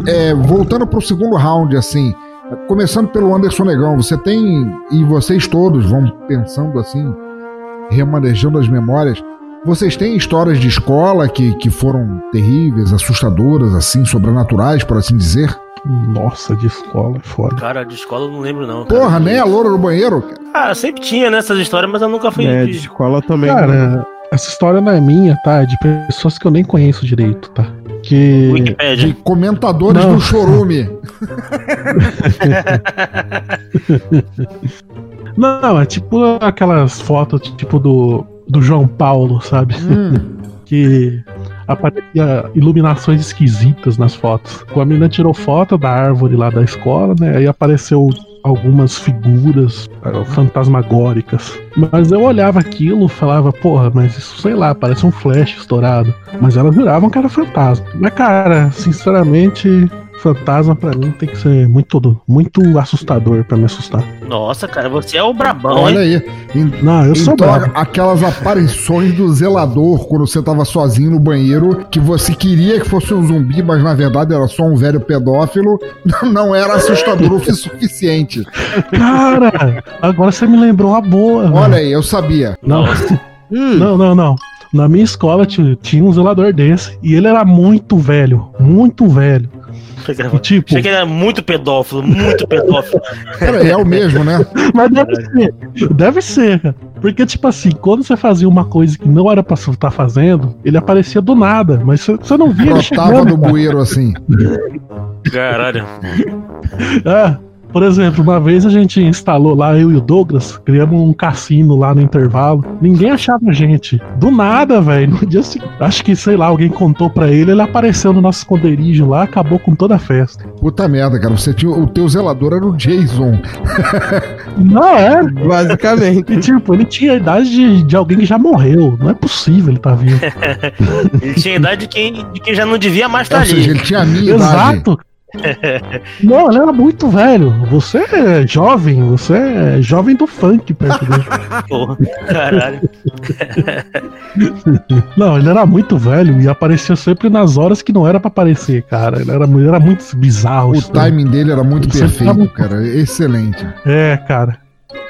É, voltando pro segundo round, assim, começando pelo Anderson Negão, você tem, e vocês todos vão pensando assim, remanejando as memórias, vocês têm histórias de escola que, que foram terríveis, assustadoras, assim, sobrenaturais, por assim dizer? Nossa, de escola é foda. Cara, de escola eu não lembro, não. cara. Porra, nem a loura no banheiro? Ah, sempre tinha nessas histórias, mas eu nunca fui. É, de de- escola também. Cara, essa história não é minha, tá? É de pessoas que eu nem conheço direito, tá? Que. De Wikipédia. comentadores Não. do chorume. Não, é tipo aquelas fotos, tipo do, do João Paulo, sabe? que aparecia iluminações esquisitas nas fotos. A menina tirou foto da árvore lá da escola, né? Aí apareceu algumas figuras eh, fantasmagóricas. Mas eu olhava aquilo falava, porra, mas isso, sei lá, parece um flash estourado. Mas elas juravam que era fantasma. Mas, cara, sinceramente, fantasma pra mim tem que ser muito, muito assustador pra me assustar. Nossa, cara, você é o brabão, Olha hein? aí. Não, eu sou Então, bravo. aquelas aparições do zelador quando você tava sozinho no banheiro, que você queria que fosse um zumbi, mas na verdade era só um velho pedófilo, não era assustador o suficiente. Cara, agora você me lembrou uma boa. Olha velho. aí, eu sabia. Não. Hum. Não, não, não. Na minha escola ti- tinha um zelador desse e ele era muito velho, muito velho. E tipo, Achei que ele era muito pedófilo, muito pedófilo. Cara, é o mesmo, né? mas deve ser, deve ser, cara. Porque, tipo assim, quando você fazia uma coisa que não era pra você estar fazendo, ele aparecia do nada, mas você, não via ele chegando. do bueiro assim. Caralho. É, por exemplo, uma vez a gente instalou lá, eu e o Douglas, criamos um cassino lá no intervalo. Ninguém achava a gente. Do nada, velho. No dia seguinte, acho que, sei lá, alguém contou pra ele, ele apareceu no nosso esconderijo lá, acabou com toda a festa. Puta merda, cara. Você tinha, o teu zelador era o Jason. Não, é. Basicamente. E tipo, ele tinha a idade de, de alguém que já morreu. Não é possível ele tá vivo. Ele tinha a idade de quem, de quem já não devia mais estar Ou seja, ali. ele tinha a minha idade. Não, ele era muito velho. Você é jovem, você é jovem do funk perto dele. Porra, caralho. Não, ele era muito velho e aparecia sempre nas horas que não era pra aparecer, cara. Ele era, ele era muito bizarro. O né? timing dele era muito Ele perfeito, tava- cara. Excelente. É, cara.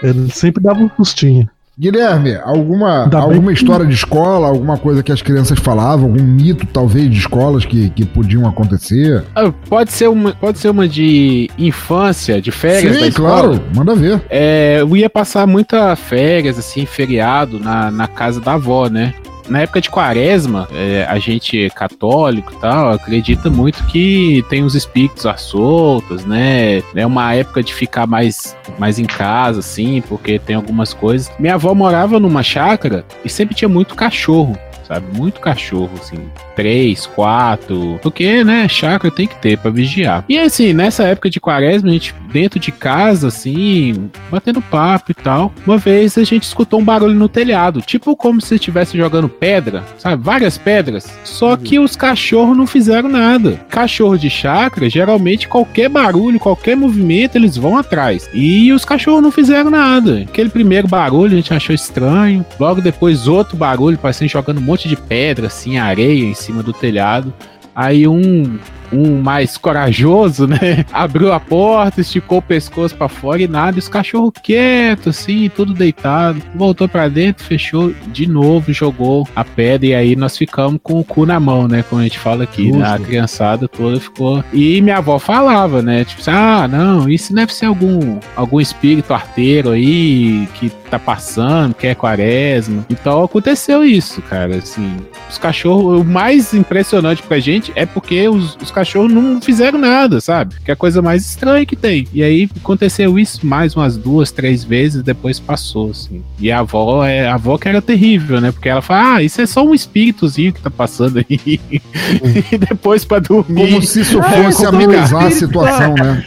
Ele sempre dava um sustinho. Guilherme, alguma, alguma história de escola, alguma coisa que as crianças falavam, algum mito, talvez, de escolas que, que podiam acontecer? Ah, Pode ser, uma, pode ser uma de infância, de férias da Sim, escola. claro, manda ver. É, eu ia passar muita férias, assim, feriado na, na casa da avó, né? Na época de quaresma, é, a gente é católico e tal, acredita muito que tem os espíritos à soltas, né? É uma época de ficar mais, mais em casa, assim, porque tem algumas coisas. Minha avó morava numa chácara e sempre tinha muito cachorro. Sabe, muito cachorro, assim, três, quatro, porque, né, chácara tem que ter pra vigiar. E assim, nessa época de quaresma, a gente dentro de casa, assim, batendo papo e tal. Uma vez a gente escutou um barulho no telhado, tipo como se estivesse jogando pedra, sabe? Várias pedras. Só que os cachorros não fizeram nada. Cachorro de chácara, geralmente qualquer barulho, qualquer movimento, eles vão atrás. E os cachorros não fizeram nada. Aquele primeiro barulho a gente achou estranho. Logo depois, outro barulho, parecendo jogando um monte de pedra, assim, areia em cima do telhado. Aí um, um mais corajoso, né? Abriu a porta, esticou o pescoço pra fora e nada. E os cachorros quietos, assim, tudo deitado. Voltou pra dentro, fechou de novo, jogou a pedra. E aí nós ficamos com o cu na mão, né? Como a gente fala aqui. né? A criançada toda ficou. E minha avó falava, né? Tipo, assim, ah, não, isso deve ser algum, algum espírito arteiro aí que tá passando, que é quaresma. Então aconteceu isso, cara. Assim, os cachorros, o mais impressionante pra gente é porque os, os cachorros não fizeram nada, sabe? Que é a coisa mais estranha que tem. E aí aconteceu isso mais umas duas, três vezes, depois passou, assim. E a avó, é, a avó que era terrível, né? Porque ela fala, ah, isso é só um espíritozinho que tá passando aí. e depois pra dormir. Como se isso É, fosse como amenizar a situação, é. né?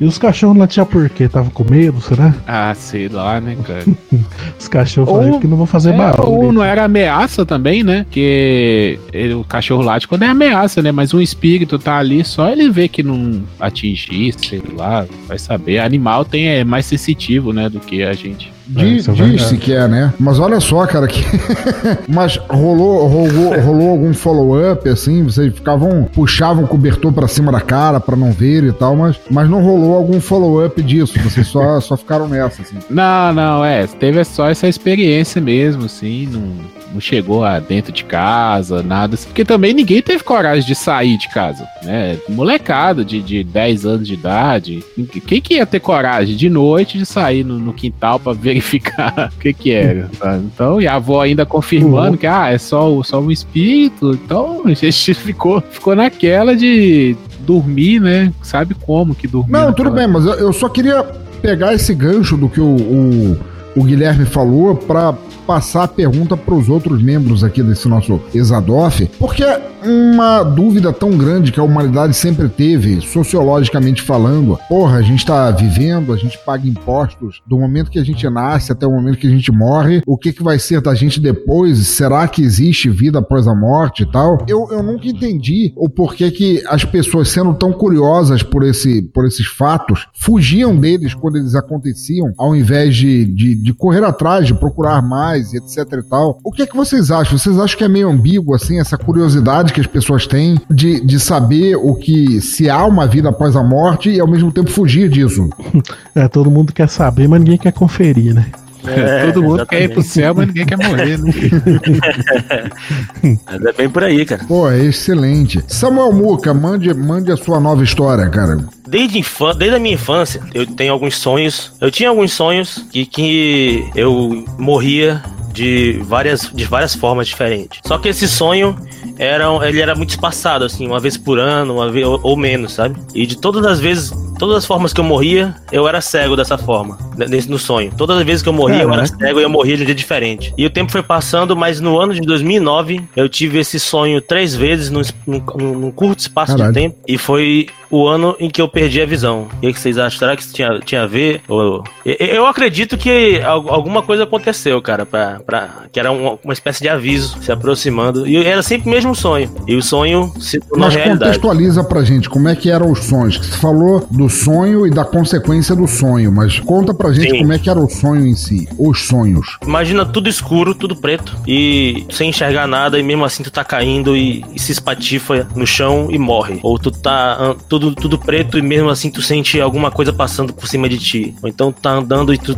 E os cachorros não tinham por quê? Tava com medo, será? Ah, sei lá, né, cara? Os cachorros Ou- que não vão fazer É, barulho. ou não era ameaça também, né? Que ele- o cachorro late quando é ameaça, né? Mas um espírito tá ali, só ele vê que não atingir, sei lá, vai saber. Animal tem, é mais sensitivo, né, do que a gente. Diz- é Diz-se verdade. que é, né? Mas olha só, cara, que. Mas rolou, rolou, rolou algum follow-up, assim? Vocês ficavam. puxavam o cobertor pra cima da cara pra não ver e tal, mas, mas não rolou algum follow-up disso. Vocês só, só ficaram nessa, assim. Não, não, é. Teve só essa experiência mesmo, assim. Não, não chegou a dentro de casa, nada. assim, Porque também ninguém teve coragem de sair de casa, né? Molecada de, de 10 anos de idade. Quem que ia ter coragem de noite de sair no, no quintal pra verificar o que que era? sabe? Então, e a avó ainda confirmando que, ah, é só, o- só um espírito. Então, a gente ficou, ficou naquela de dormir, né? Sabe como que dormir. Não, tudo bem, mas eu, eu só queria pegar esse gancho do que o, o, o Guilherme falou pra passar a pergunta pros outros membros aqui desse nosso Exadoff, porque é uma dúvida tão grande que a humanidade sempre teve, sociologicamente falando. Porra, a gente tá vivendo, a gente paga impostos do momento que a gente nasce até o momento que a gente morre. O que, que vai ser da gente depois? Será que existe vida após a morte e tal? Eu, eu nunca entendi o porquê que as pessoas, sendo tão curiosas por, esse, por esses fatos, fugiam deles quando eles aconteciam, ao invés de, de, de correr atrás, de procurar mais, etc e tal. O que é que vocês acham? Vocês acham que é meio ambíguo, assim, essa curiosidade que as pessoas têm de, de saber o que se há uma vida após a morte e ao mesmo tempo fugir disso? É, todo mundo quer saber, mas ninguém quer conferir, né? Todo mundo quer ir pro céu, mas ninguém quer morrer, né? Mas é bem por aí, cara. Pô, é excelente. Samuel Muca, mande, mande a sua nova história, cara. Desde, infan desde a minha infância, eu tenho alguns sonhos. Eu tinha alguns sonhos que, que eu morria de várias, de várias formas diferentes. Só que esse sonho era, ele era muito espaçado, assim, uma vez por ano, uma vez, ou, ou menos, sabe? E de todas as vezes, todas as formas que eu morria, eu era cego dessa forma, né, nesse, no sonho. Todas as vezes que eu morria, eu era cego e eu morria de um dia diferente. E o tempo foi passando, mas no ano de 2009, eu tive esse sonho três vezes num, num, num curto espaço Caralho. de tempo. E foi o ano em que eu perdi a visão. E o que vocês acham? Será que isso tinha, tinha a ver? Ou... Eu, eu acredito que al- alguma coisa aconteceu, cara, pra, pra, que era uma, uma espécie de aviso se aproximando. E era sempre o mesmo sonho. E o sonho se tornou Mas realidade. contextualiza pra gente como é que eram os sonhos. que Você falou do sonho e da consequência do sonho, mas conta pra gente Sim. como é que era o sonho em si, os sonhos. Imagina tudo escuro, tudo preto, e sem enxergar nada, e mesmo assim tu tá caindo e, e se espatifa no chão e morre. Ou tu tá ah, tudo, tudo preto e mesmo assim tu sente alguma coisa passando por cima de ti. Ou então tá andando e tu.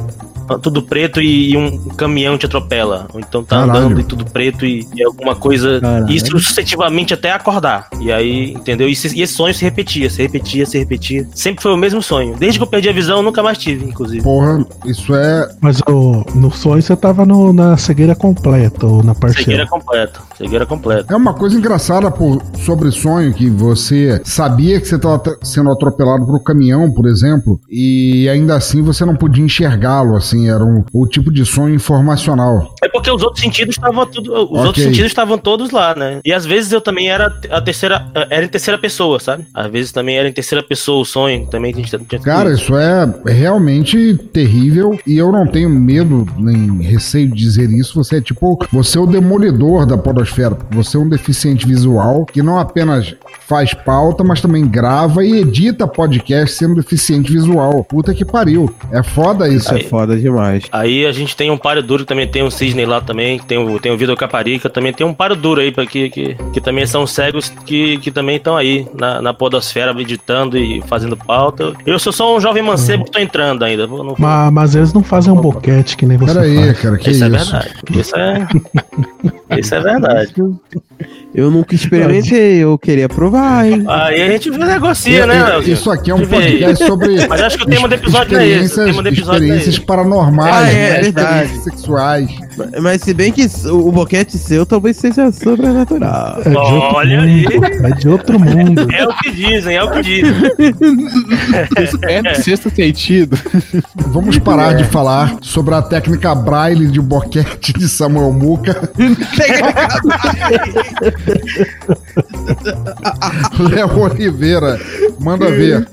ah, Tudo preto e, e um caminhão te atropela. Ou então tá Caralho. andando e tudo preto e, e alguma coisa. Caralho. Isso sucessivamente até acordar. E aí, entendeu? E, esse- e esse sonho se repetia, se repetia, se repetia. Sempre foi o mesmo sonho. Desde que eu perdi a visão, eu nunca mais tive, inclusive. Porra, isso é. Mas o, no sonho você tava no- na cegueira completa ou na Cegueira parcial. completa. Cegueira completa. É uma coisa engraçada por, sobre sonho que você sabia que você estava sendo atropelado por um caminhão, por exemplo, e ainda assim você não podia enxergá-lo, assim, era um, o tipo de sonho informacional. É porque os outros sentidos estavam tudo, os Ok. outros sentidos estavam todos lá, né? E às vezes eu também era a terceira, era em terceira pessoa, sabe? Às vezes também era em terceira pessoa o sonho, também tinha, tinha tudo Cara, isso. isso é realmente terrível e eu não tenho medo nem receio de dizer isso. Você é tipo, você é o demolidor da podosfera. porque Você é um deficiente visual que não apenas faz pauta, mas também grava e edita podcast sendo deficiente visual. Puta que pariu. É foda isso. Isso é foda demais. Aí a gente tem um páreo duro, também tem o Cisne lá também, tem o, tem o Vitor Caparica, também tem um páreo duro aí, pra que, que, que também são cegos que, que também estão aí na, na podosfera, editando e fazendo pauta. Eu sou só um jovem mancebo que tô entrando ainda. vou- Não, Mas, mas eles não fazem um boquete que nem você Pera aí, faz. cara, que isso isso? é verdade. Isso é, isso é verdade. Eu nunca experimentei, eu queria provar, hein? Aí a gente negocia, né, É, é, Leozinho? Isso aqui é um podcast sobre. Mas acho que o tema do episódio não é esse. O experiências- tema do episódio é experiências esse. paranormais, Ah, é, né? é verdade. experiências sexuais. Mas se bem que o boquete seu talvez seja sobrenatural. É de outro Olha mundo. aí. É de outro mundo. É o que dizem, é o que dizem. É no sexto sentido. Vamos parar de falar sobre a técnica braille de boquete de Samuel Muca. Léo Oliveira, manda ver.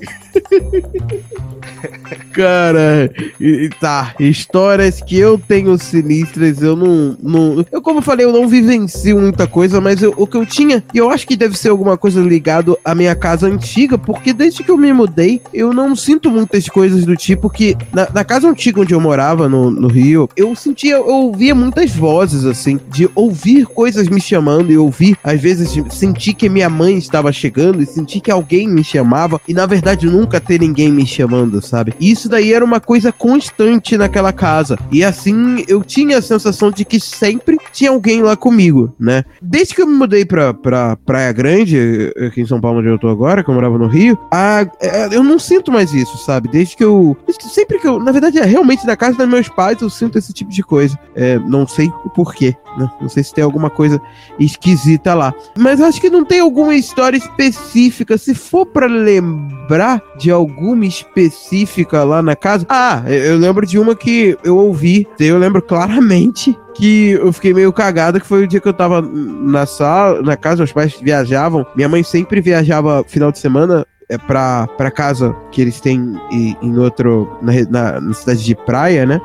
Cara, e- tá. Histórias que eu tenho sinistras, eu não. não eu, como eu falei, eu não vivencio muita coisa, mas eu- o que eu tinha, e eu acho que deve ser alguma coisa ligado à minha casa antiga, porque desde que eu me mudei, eu não sinto muitas coisas do tipo que. Na, na casa antiga onde eu morava, no, no Rio, eu sentia, eu ouvia muitas vozes, assim, de ouvir coisas me chamando e ouvir, às vezes, sentir que minha mãe estava chegando e sentir que alguém me chamava, e na verdade nunca ter ninguém me chamando, sabe? E isso daí era uma coisa constante naquela casa. E assim, eu tinha a sensação de que sempre tinha alguém lá comigo, né? Desde que eu me mudei pra, pra Praia Grande, aqui em São Paulo, onde eu tô agora, que eu morava no Rio, a- é, eu não sinto mais isso, sabe? Desde que eu. sempre que eu. Na verdade, é realmente na casa dos meus pais eu sinto esse tipo de coisa. É, não sei o porquê, né? Não sei se tem alguma coisa esquisita lá. Mas acho que não tem alguma história específica. Se for pra lembrar de alguma específica lá na casa. Ah, eu lembro de uma que eu ouvi. Eu lembro claramente que eu fiquei meio cagado, que foi o dia que eu tava na sala, na casa, meus pais viajavam. Minha mãe sempre viajava final de semana é pra, pra casa que eles têm em, em outro. Na, na, na cidade de praia, né?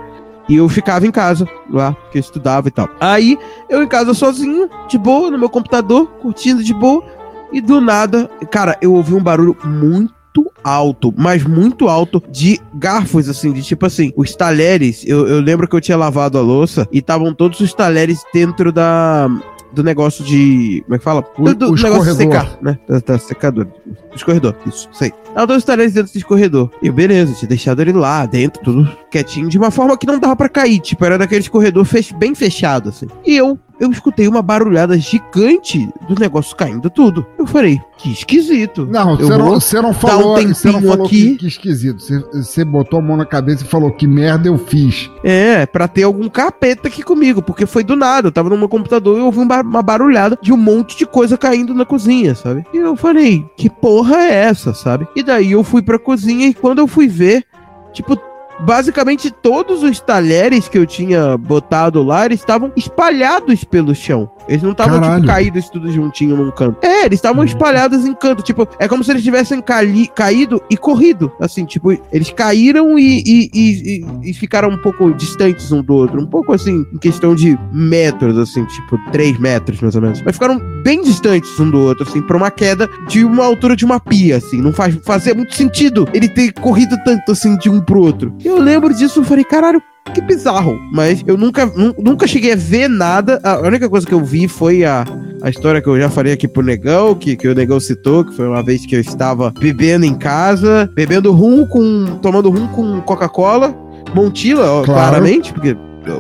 E eu ficava em casa lá, que eu estudava e tal. Aí, eu em casa sozinho, de boa, no meu computador, curtindo de boa. E do nada, cara, eu ouvi um barulho muito alto, mas muito alto, de garfos, assim, de tipo assim, os talheres. Eu, eu lembro que eu tinha lavado a louça e estavam todos os talheres dentro da. Do negócio de. Como é que fala? O- do, do negócio de secar, né? Da, da secadora. Escorredor, isso, sei. Todos os talheres dentro do escorredor. E eu, beleza, tinha deixado ele lá dentro, tudo quietinho, de uma forma que não dava pra cair. Tipo, era daquele escorredor fech- bem fechado, assim. E eu, eu escutei uma barulhada gigante do negócio caindo tudo. Eu falei, que esquisito. Não, você não, você não falou, um você não falou aqui. que, que esquisito. Você, você botou a mão na cabeça e falou que merda eu fiz. É, pra ter algum capeta aqui comigo, porque foi do nada. Eu tava no meu computador e eu ouvi um uma barulhada de um monte de coisa caindo na cozinha, sabe? E eu falei, que porra é essa, sabe? E daí eu fui pra cozinha e quando eu fui ver, tipo, basicamente todos os talheres que eu tinha botado lá, estavam espalhados pelo chão. Eles não estavam, tipo, caídos tudo juntinho num canto. É, eles estavam espalhados em canto. Tipo, é como se eles tivessem cali- caído e corrido. Assim, tipo, eles caíram e, e- e- e- e ficaram um pouco distantes um do outro. Um pouco assim, em questão de metros, assim, tipo, 3 metros mais ou menos. Mas ficaram bem distantes um do outro, assim, pra uma queda de uma altura de uma pia, assim. Não faz fazia muito sentido ele ter corrido tanto assim de um pro outro. Eu lembro disso e falei, caralho, que bizarro. Mas eu nunca, nu- nunca cheguei a ver nada. A única coisa que eu vi foi a, a história que eu já falei aqui pro Negão, que, que o Negão citou, que foi uma vez que eu estava bebendo em casa, bebendo rum com. tomando rum com Coca-Cola, Montila, Claro. claramente, porque.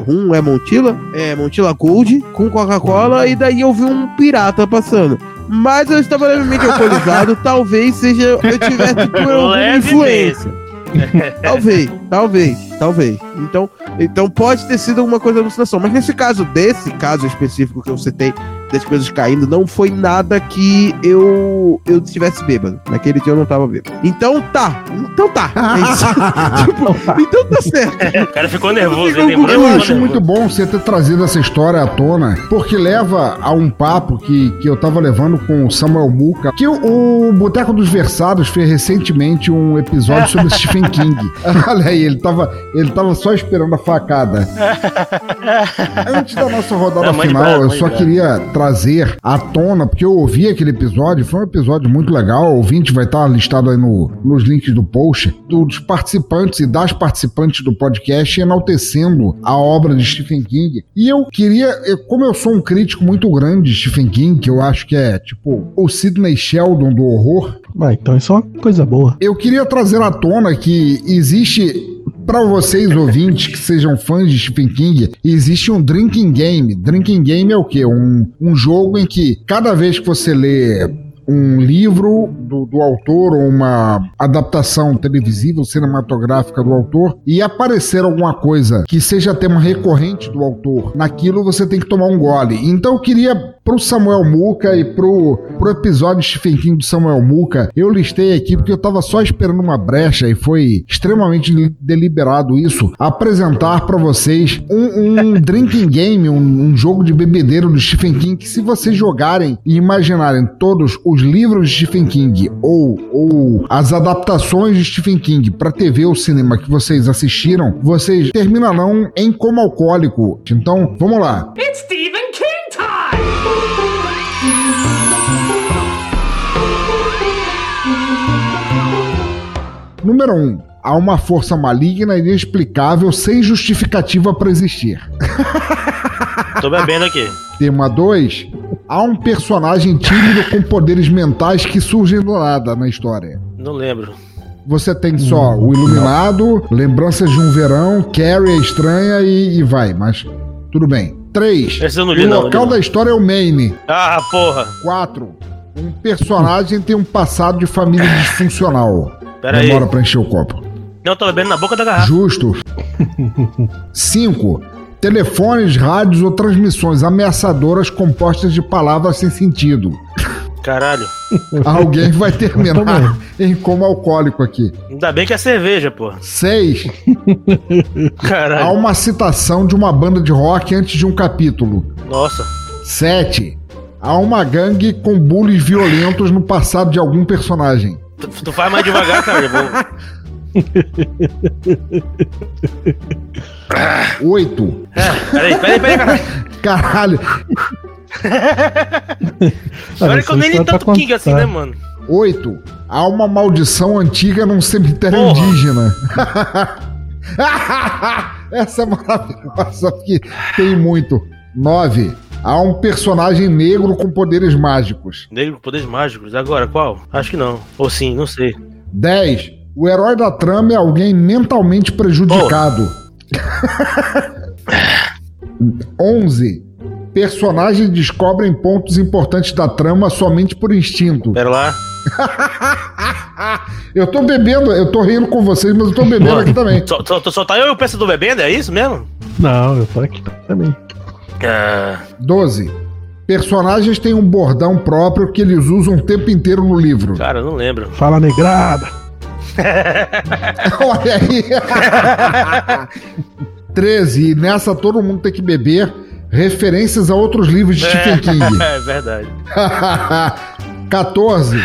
Rum é Montila, é Montila Gold com Coca-Cola, e daí eu vi um pirata passando. Mas eu estava levemente alcoolizado, talvez seja eu tivesse por alguma influência. Talvez, talvez, talvez. Então, então pode ter sido alguma coisa de alucinação. Mas nesse caso, desse caso específico que eu citei, das coisas caindo, não foi nada que eu eu estivesse bêbado. Naquele dia eu não tava bêbado. Então tá, então tá. É isso. tipo, então tá certo. O cara ficou nervoso, Eu, lembrou. acho muito bom você ter trazido essa história à tona, porque leva a um papo que, que eu tava levando com o Samuel Muca, que o, o Boteco dos Versados fez recentemente um episódio sobre Stephen King. Olha aí, ele tava, ele tava só esperando a facada. Antes da nossa rodada Não, final, eu só queria trazer à tona, porque eu ouvi aquele episódio, foi um episódio muito legal, o ouvinte vai estar listado aí no, nos links do post, dos participantes e das participantes do podcast enaltecendo a obra de Stephen King. E eu queria, eu- como eu sou um crítico muito grande de Stephen King, que eu acho que é tipo o Sidney Sheldon do horror, Ah, então isso é uma coisa boa. eu queria trazer à tona que existe, para vocês ouvintes que sejam fãs de Stephen King, existe um drinking game. Drinking game é o quê? Um, um jogo em que cada vez que você lê um livro do, do autor ou uma adaptação televisiva ou cinematográfica do autor e aparecer alguma coisa que seja tema recorrente do autor, naquilo você tem que tomar um gole. Então eu queria pro Samuel Muca e pro, pro episódio Stephen King do Samuel Muca, eu listei aqui porque eu tava só esperando uma brecha e foi extremamente li- deliberado isso, apresentar pra vocês um, um drinking game, um, um jogo de bebedeiro do Stephen King que se vocês jogarem e imaginarem todos os livros de Stephen King ou, ou as adaptações de Stephen King pra TV ou cinema que vocês assistiram, vocês terminarão em coma alcoólico. Então, vamos lá. It's Stephen King time! Número 1. Um, há uma força maligna e inexplicável sem justificativa para existir. Tô bebendo aqui. Tema 2. Há um personagem tímido com poderes mentais que surgem do nada na história. Não lembro. Você tem só o Iluminado, Lembranças de um Verão, Carrie a Estranha e, e vai, mas tudo bem. 3. Esse eu não li, O não local não. da história é o Maine. Ah, porra. 4. Um personagem tem um passado de família disfuncional. Pera aí. Demora pra encher o copo. Não, tô bebendo na boca da garrafa. Justo. 5. Telefones, rádios ou transmissões ameaçadoras compostas de palavras sem sentido. Caralho. Alguém vai terminar em coma alcoólico aqui. Ainda bem que é cerveja, porra. 6. Há Caralho. uma citação de uma banda de rock antes de um capítulo. Nossa. 7. Há uma gangue com bullies violentos no passado de algum personagem. Tu, tu faz mais devagar, cara. Vou... 8. Peraí, peraí, peraí, caralho. Olha que eu nem li tanto King assim, né, mano? 8. Há uma maldição antiga num cemitério Porra. indígena. Essa é maravilhosa, porque tem muito. 9. Há um personagem negro com poderes mágicos. Negro com poderes mágicos. Agora, qual? Acho que não. Ou sim, não sei. 10. O herói da trama é alguém mentalmente prejudicado. 11. Personagens descobrem pontos importantes da trama somente por instinto. Pera lá. Eu tô bebendo, eu tô rindo com vocês, mas eu tô bebendo aqui também. Só, só, só tá eu e o pensador bebendo, é isso mesmo? Não, eu tô aqui também. Ah, 12. Personagens têm um bordão próprio que eles usam o tempo inteiro no livro. cara, eu não lembro. Fala negrada. Olha aí. 13. E nessa todo mundo tem que beber referências a outros livros de Stephen King. é verdade. 14.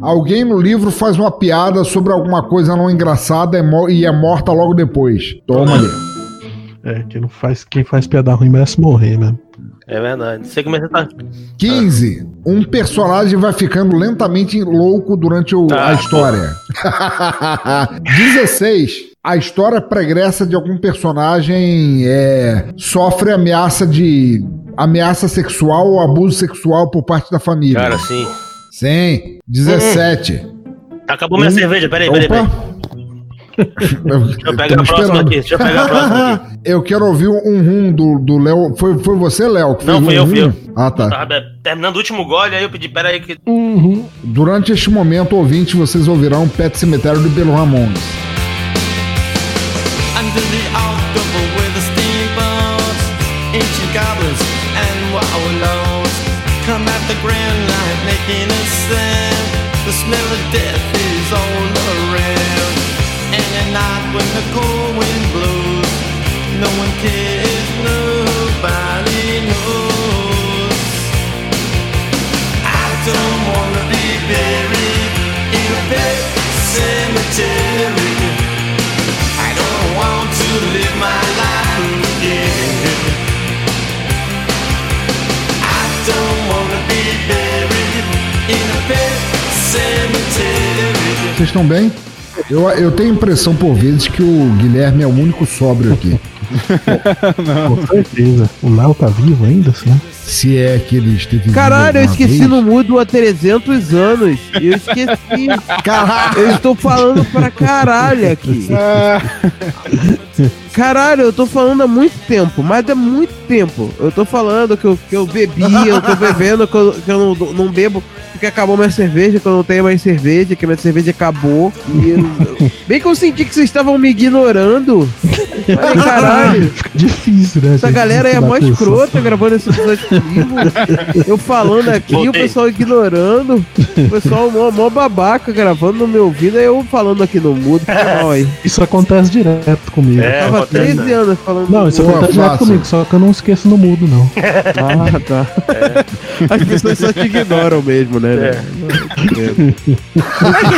Alguém no livro faz uma piada sobre alguma coisa não engraçada e e é morta logo depois. Toma ali. É, quem, não faz, quem faz piada ruim merece morrer mesmo. É verdade. Você começa a tá. 15. Um personagem vai ficando lentamente louco durante o- a Ah, história. 16. A história pregressa de algum personagem é, sofre ameaça de ameaça sexual ou abuso sexual por parte da família. Cara, sim. Sim. 17. Acabou minha Hum. cerveja, peraí, peraí, peraí. Deixa eu pegar a próxima aqui. Deixa eu pegar a próxima aqui. Eu quero ouvir um rum do do Léo. Foi, foi você, Léo? que Não, fui um eu, fui eu. Ah, tá. Tava be- terminando o último gole, aí eu pedi, peraí que. Durante este momento, ouvinte, vocês ouvirão Pet Cemitério do Belo Ramones. Under the October with the steamboats, ancient goblins and wallows come at the grand light making a sound. The smell of death when the cold wind blows, no one cares, nobody knows. I don't wanna be buried in a pet cemetery. I don't want to live my life again. I don't wanna be buried in a pet cemetery. Vocês estão bem? Eu, eu tenho a impressão por vezes que o Guilherme é o único sóbrio aqui. Com certeza. O Léo tá vivo ainda, assim? Se é que ele esteve Caralho, eu esqueci vez. no mudo há 300 anos. Eu esqueci. Caralho. Eu estou falando pra caralho aqui. Caralho, eu tô falando há muito tempo, mas é muito tempo. Eu tô falando que eu, que eu bebi, eu tô bebendo, que eu, que eu não, não bebo porque acabou minha cerveja, que eu não tenho mais cerveja, que minha cerveja acabou. Eu- bem que eu senti que vocês estavam me ignorando. Falei, caralho. Fica difícil, né? Essa galera aí é mó atenção. escrota gravando esse episódio comigo. Eu falando aqui, o pessoal ignorando. O pessoal mó, mó babaca gravando no meu ouvido, aí eu falando aqui no mudo. Aí. Isso acontece direto comigo. É, Tava acontece, 13 né? anos falando Não, isso acontece direto comigo, só que eu não esqueço no mudo, não. Ah, tá. As pessoas só te ignoram mesmo, né? É.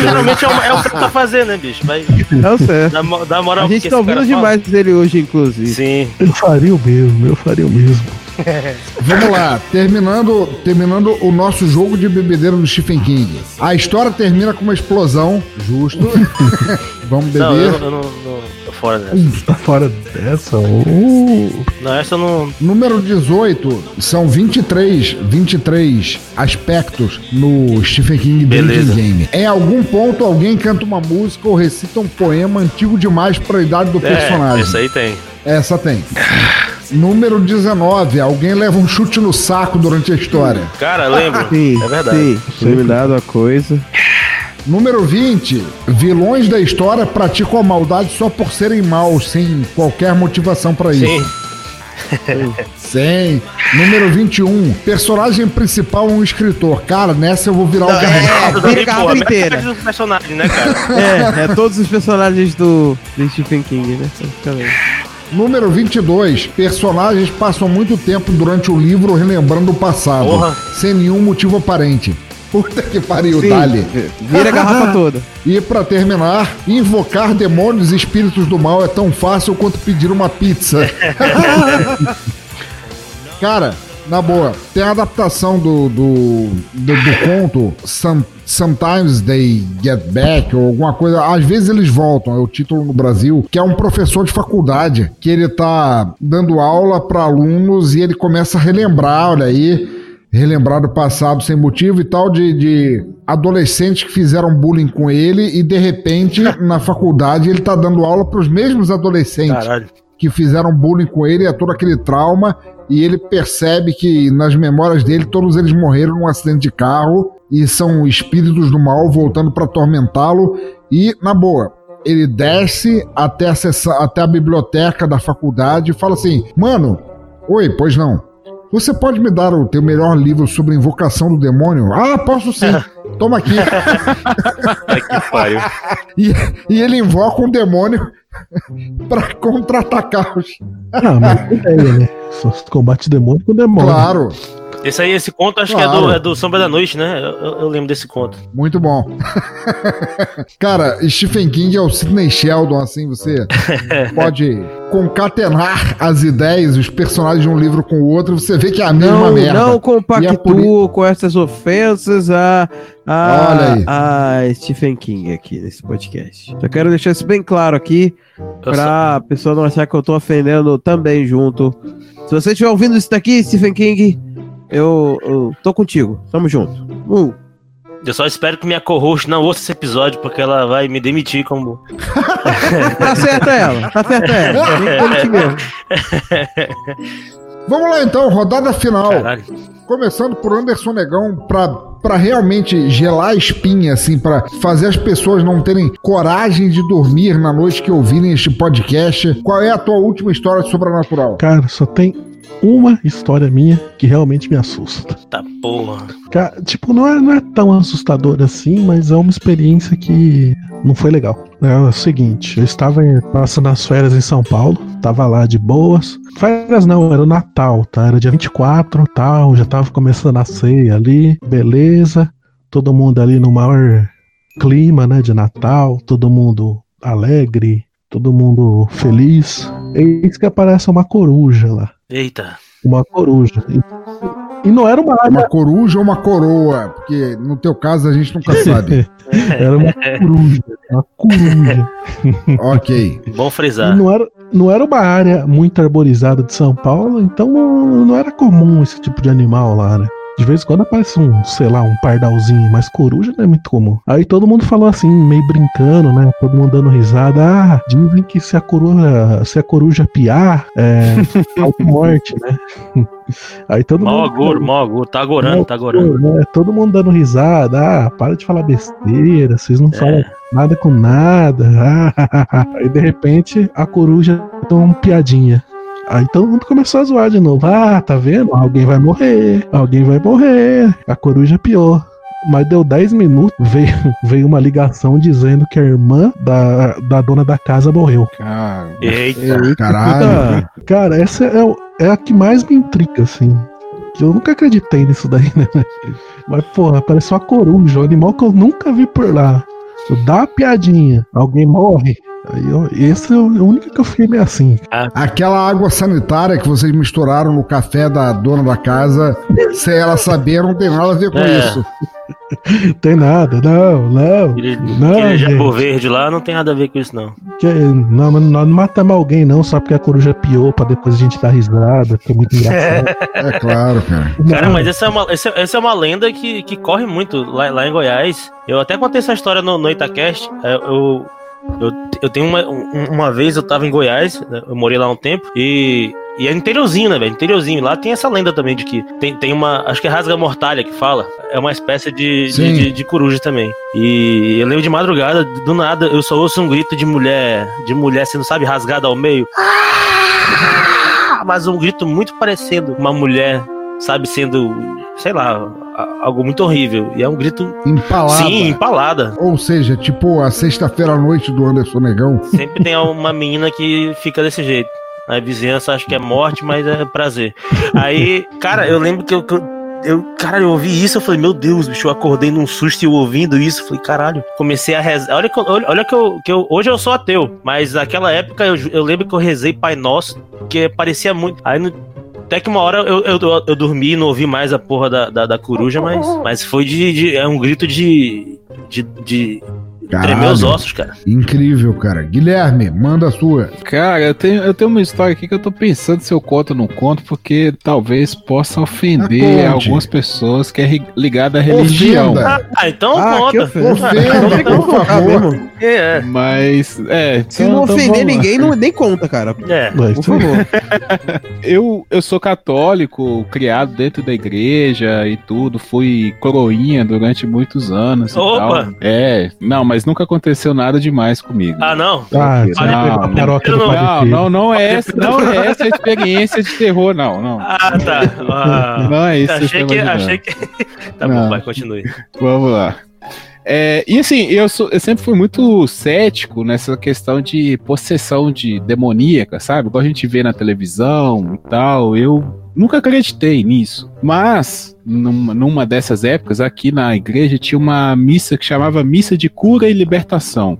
Geralmente é o, é o que tá fazer, né, bicho? Vai É o certo. mo- dar moral A gente tá ouvindo fala. demais dele hoje, inclusive. Sim. Eu faria o mesmo, eu faria o mesmo. Vamos lá, terminando, terminando o nosso jogo de bebedeira do Stephen King. A história termina com uma explosão, justo. Vamos Não, eu, beber. eu não, não. Tô fora dessa. Tá fora dessa. Uh, Não, essa eu não. Número 18, são 23, 23 aspectos no Stephen King Beleza. Game. Em algum ponto, alguém canta uma música ou recita um poema antigo demais para a idade do É, personagem. esse aí tem. Essa tem. Número 19, alguém leva um chute no saco durante a história. Cara, lembro. Sim, é verdade. sim. Foi me dado a coisa. Número 20, vilões da história praticam a maldade só por serem maus, sem qualquer motivação para isso. Sim. Sim. Número 21, personagem principal é um escritor. Cara, nessa eu vou virar o Não, gargalo. é, Tudo vira bem, a pô, árvore a inteira. dos personagens, né, cara? É, é todos os personagens do, do Stephen King, né? Praticamente. Número 22, personagens passam muito tempo durante o livro relembrando o passado, Porra. sem nenhum motivo aparente. Puta que pariu, Sim, Dali. Vira a garrafa toda. E pra terminar, invocar demônios e espíritos do mal é tão fácil quanto pedir uma pizza. Cara, na boa, tem a adaptação do, do, do, do conto Some, Sometimes They Get Back ou alguma coisa. Às vezes eles voltam, é o título no Brasil, que é um professor de faculdade que ele tá dando aula para alunos e ele começa a relembrar, olha aí, relembrar do passado sem motivo e tal, de, de adolescentes que fizeram bullying com ele e de repente na faculdade ele tá dando aula para os mesmos adolescentes Caralho. que fizeram bullying com ele, é todo aquele trauma, e ele percebe que nas memórias dele todos eles morreram num acidente de carro e são espíritos do mal voltando para atormentá-lo. E, na boa, ele desce até a, sessa- até a biblioteca da faculdade e fala assim: Mano, oi, pois não. Você pode me dar o teu melhor livro sobre invocação do demônio? Ah, posso sim. Toma aqui. Ai, que pariu. e, e ele invoca um demônio pra contra-atacar os. ah, mas ideia, né? Só combate demônio com demônio. Claro. Esse aí, esse conto, acho que é Claro. do, é do Sombra da Noite, né? Eu, eu- eu lembro desse conto. Muito bom. Cara, Stephen King é o Sidney Sheldon, assim, você pode concatenar as ideias, os personagens de um livro com o outro, você vê que é a mesma Não, merda. não é compactuo com essas ofensas a, Olha a, a Stephen King aqui nesse podcast. Só quero deixar isso bem claro aqui, pra a pessoa não achar que eu tô ofendendo também junto. Se você estiver ouvindo isso daqui, Stephen King, eu, eu tô contigo. Tamo junto. Uh. Eu só espero que minha co-host não ouça esse episódio, porque ela vai me demitir como. Tá certa ela, tá certa ela. Tem que demitir mesmo. Vamos lá então, rodada final. Caralho. Começando por Anderson Negão, pra, pra realmente gelar a espinha, assim, pra fazer as pessoas não terem coragem de dormir na noite que ouvirem este podcast. Qual é a tua última história sobrenatural? Cara, só tem uma história minha que realmente me assusta. Tá porra. Tipo, não é, não é tão assustador assim, mas é uma experiência que não foi legal. É o seguinte, eu estava passando as férias em São Paulo, tava lá de boas. Férias não, era o Natal, tá? Era dia 24 tal, já tava começando a ceia ali, beleza. Todo mundo ali no maior clima, né, de Natal, todo mundo alegre, todo mundo feliz. Eis que aparece uma coruja lá. Eita. Uma coruja. E, e não era uma Uma coruja ou uma coroa? Porque no teu caso a gente nunca sabe. Era uma coruja. Uma coruja. ok. Bom E frisar. não era, não era uma área muito arborizada de São Paulo, então não era comum esse tipo de animal lá, né? De vez em quando aparece um, sei lá, um pardalzinho, mas coruja não é muito comum. Aí todo mundo falou assim, meio brincando, né? Todo mundo dando risada. Ah, dizem que se a coruja, se a coruja piar, é auto-morte, né? Aí todo Mal mundo. agouro, mal agouro. Tá agorando, tá agorando. né, Todo mundo dando risada. Ah, para de falar besteira, vocês não falam nada com nada. Ah, Aí de repente a coruja deu uma piadinha. Aí todo mundo começou a zoar de novo. Ah, tá vendo? Alguém vai morrer, alguém vai morrer. A coruja pior. Mas deu 10 minutos, veio, veio uma ligação dizendo que a irmã da, da dona da casa morreu. Cara, Eita. Caralho. Cara, essa é, o- é a que mais me intriga, assim. Que eu nunca acreditei nisso daí, né? Mas, porra, parece uma coruja, um animal que eu nunca vi por lá. Dá uma piadinha, alguém morre. Aí eu, esse é o único que eu fiquei meio assim. Aquela água sanitária que vocês misturaram no café da dona da casa, sem ela saber, não tem nada a ver com É. isso. Tem nada, não, não. Aquele, Não, aquele jabu verde lá não tem nada a ver com isso, não. Que, não, mas nós não matamos alguém, não, só porque a coruja piou pra depois a gente dar risada, que é muito engraçado. É claro, cara. Cara, Não. mas essa é uma, essa, essa é uma lenda que, que corre muito lá, lá em Goiás. Eu até contei essa história no, no Itacast. É, Eu, eu, eu tenho uma, um- uma vez eu tava em Goiás, né, eu morei lá um tempo, e, e é interiorzinho, né, velho? Interiorzinho. Lá tem essa lenda também de que tem, tem uma. Acho que é rasga mortalha que fala. É uma espécie de, de, de, de coruja também. E eu lembro de madrugada, do nada, eu só ouço um grito de mulher, de mulher sendo, sabe, rasgada ao meio. Ah! Mas um grito muito parecendo uma mulher, sabe, sendo, sei lá, algo muito horrível. E é um grito. Empalada. Sim, empalada. Ou seja, tipo a sexta-feira à noite do Anderson Negão. Sempre tem uma menina que fica desse jeito. A vizinhança acha que é morte, mas é prazer. Aí, cara, eu lembro que eu. que eu eu, cara, eu ouvi isso, eu falei, meu Deus, bicho, eu acordei num susto e ouvindo isso, falei, caralho, comecei a rezar. Olha que, eu, olha, olha que, eu, que eu. Hoje eu sou ateu, mas naquela época eu, eu lembro que eu rezei Pai Nosso, que parecia muito. Aí no, até que uma hora eu, eu, eu, dormi e não ouvi mais a porra da, da, da coruja, mas, mas foi de, de- É um grito de. de, de tremer os Caralho. ossos, cara. Incrível, cara. Guilherme, manda a sua. Cara, eu tenho, eu tenho uma história aqui que eu tô pensando se eu conto ou não conto, porque talvez possa ofender Ah, algumas pessoas que é ligada à religião. Ah, então Ah, conta. Ofenda, tem como por favor. mesmo. É, Mas, é. Se então- não então ofender ninguém, não, nem conta, cara. é. Mas, Por favor. Eu, eu sou católico, criado dentro da igreja e tudo, fui coroinha durante muitos anos. e Opa! tal. É, não, mas nunca aconteceu nada demais comigo. Ah, não? Ah, Não, a não. Não, Não, não, não é essa, não é essa a experiência de terror, não, não. Ah, tá. Ah, Não é isso que achei que. tá Achei que. tá Não. bom, vai, continue. Vamos lá. É, e assim, eu, sou- eu sempre fui muito cético nessa questão de possessão de demoníaca, sabe? Igual a gente vê na televisão e tal. Eu nunca acreditei nisso. Mas, numa, numa dessas épocas, aqui na igreja tinha uma missa que chamava Missa de Cura e Libertação.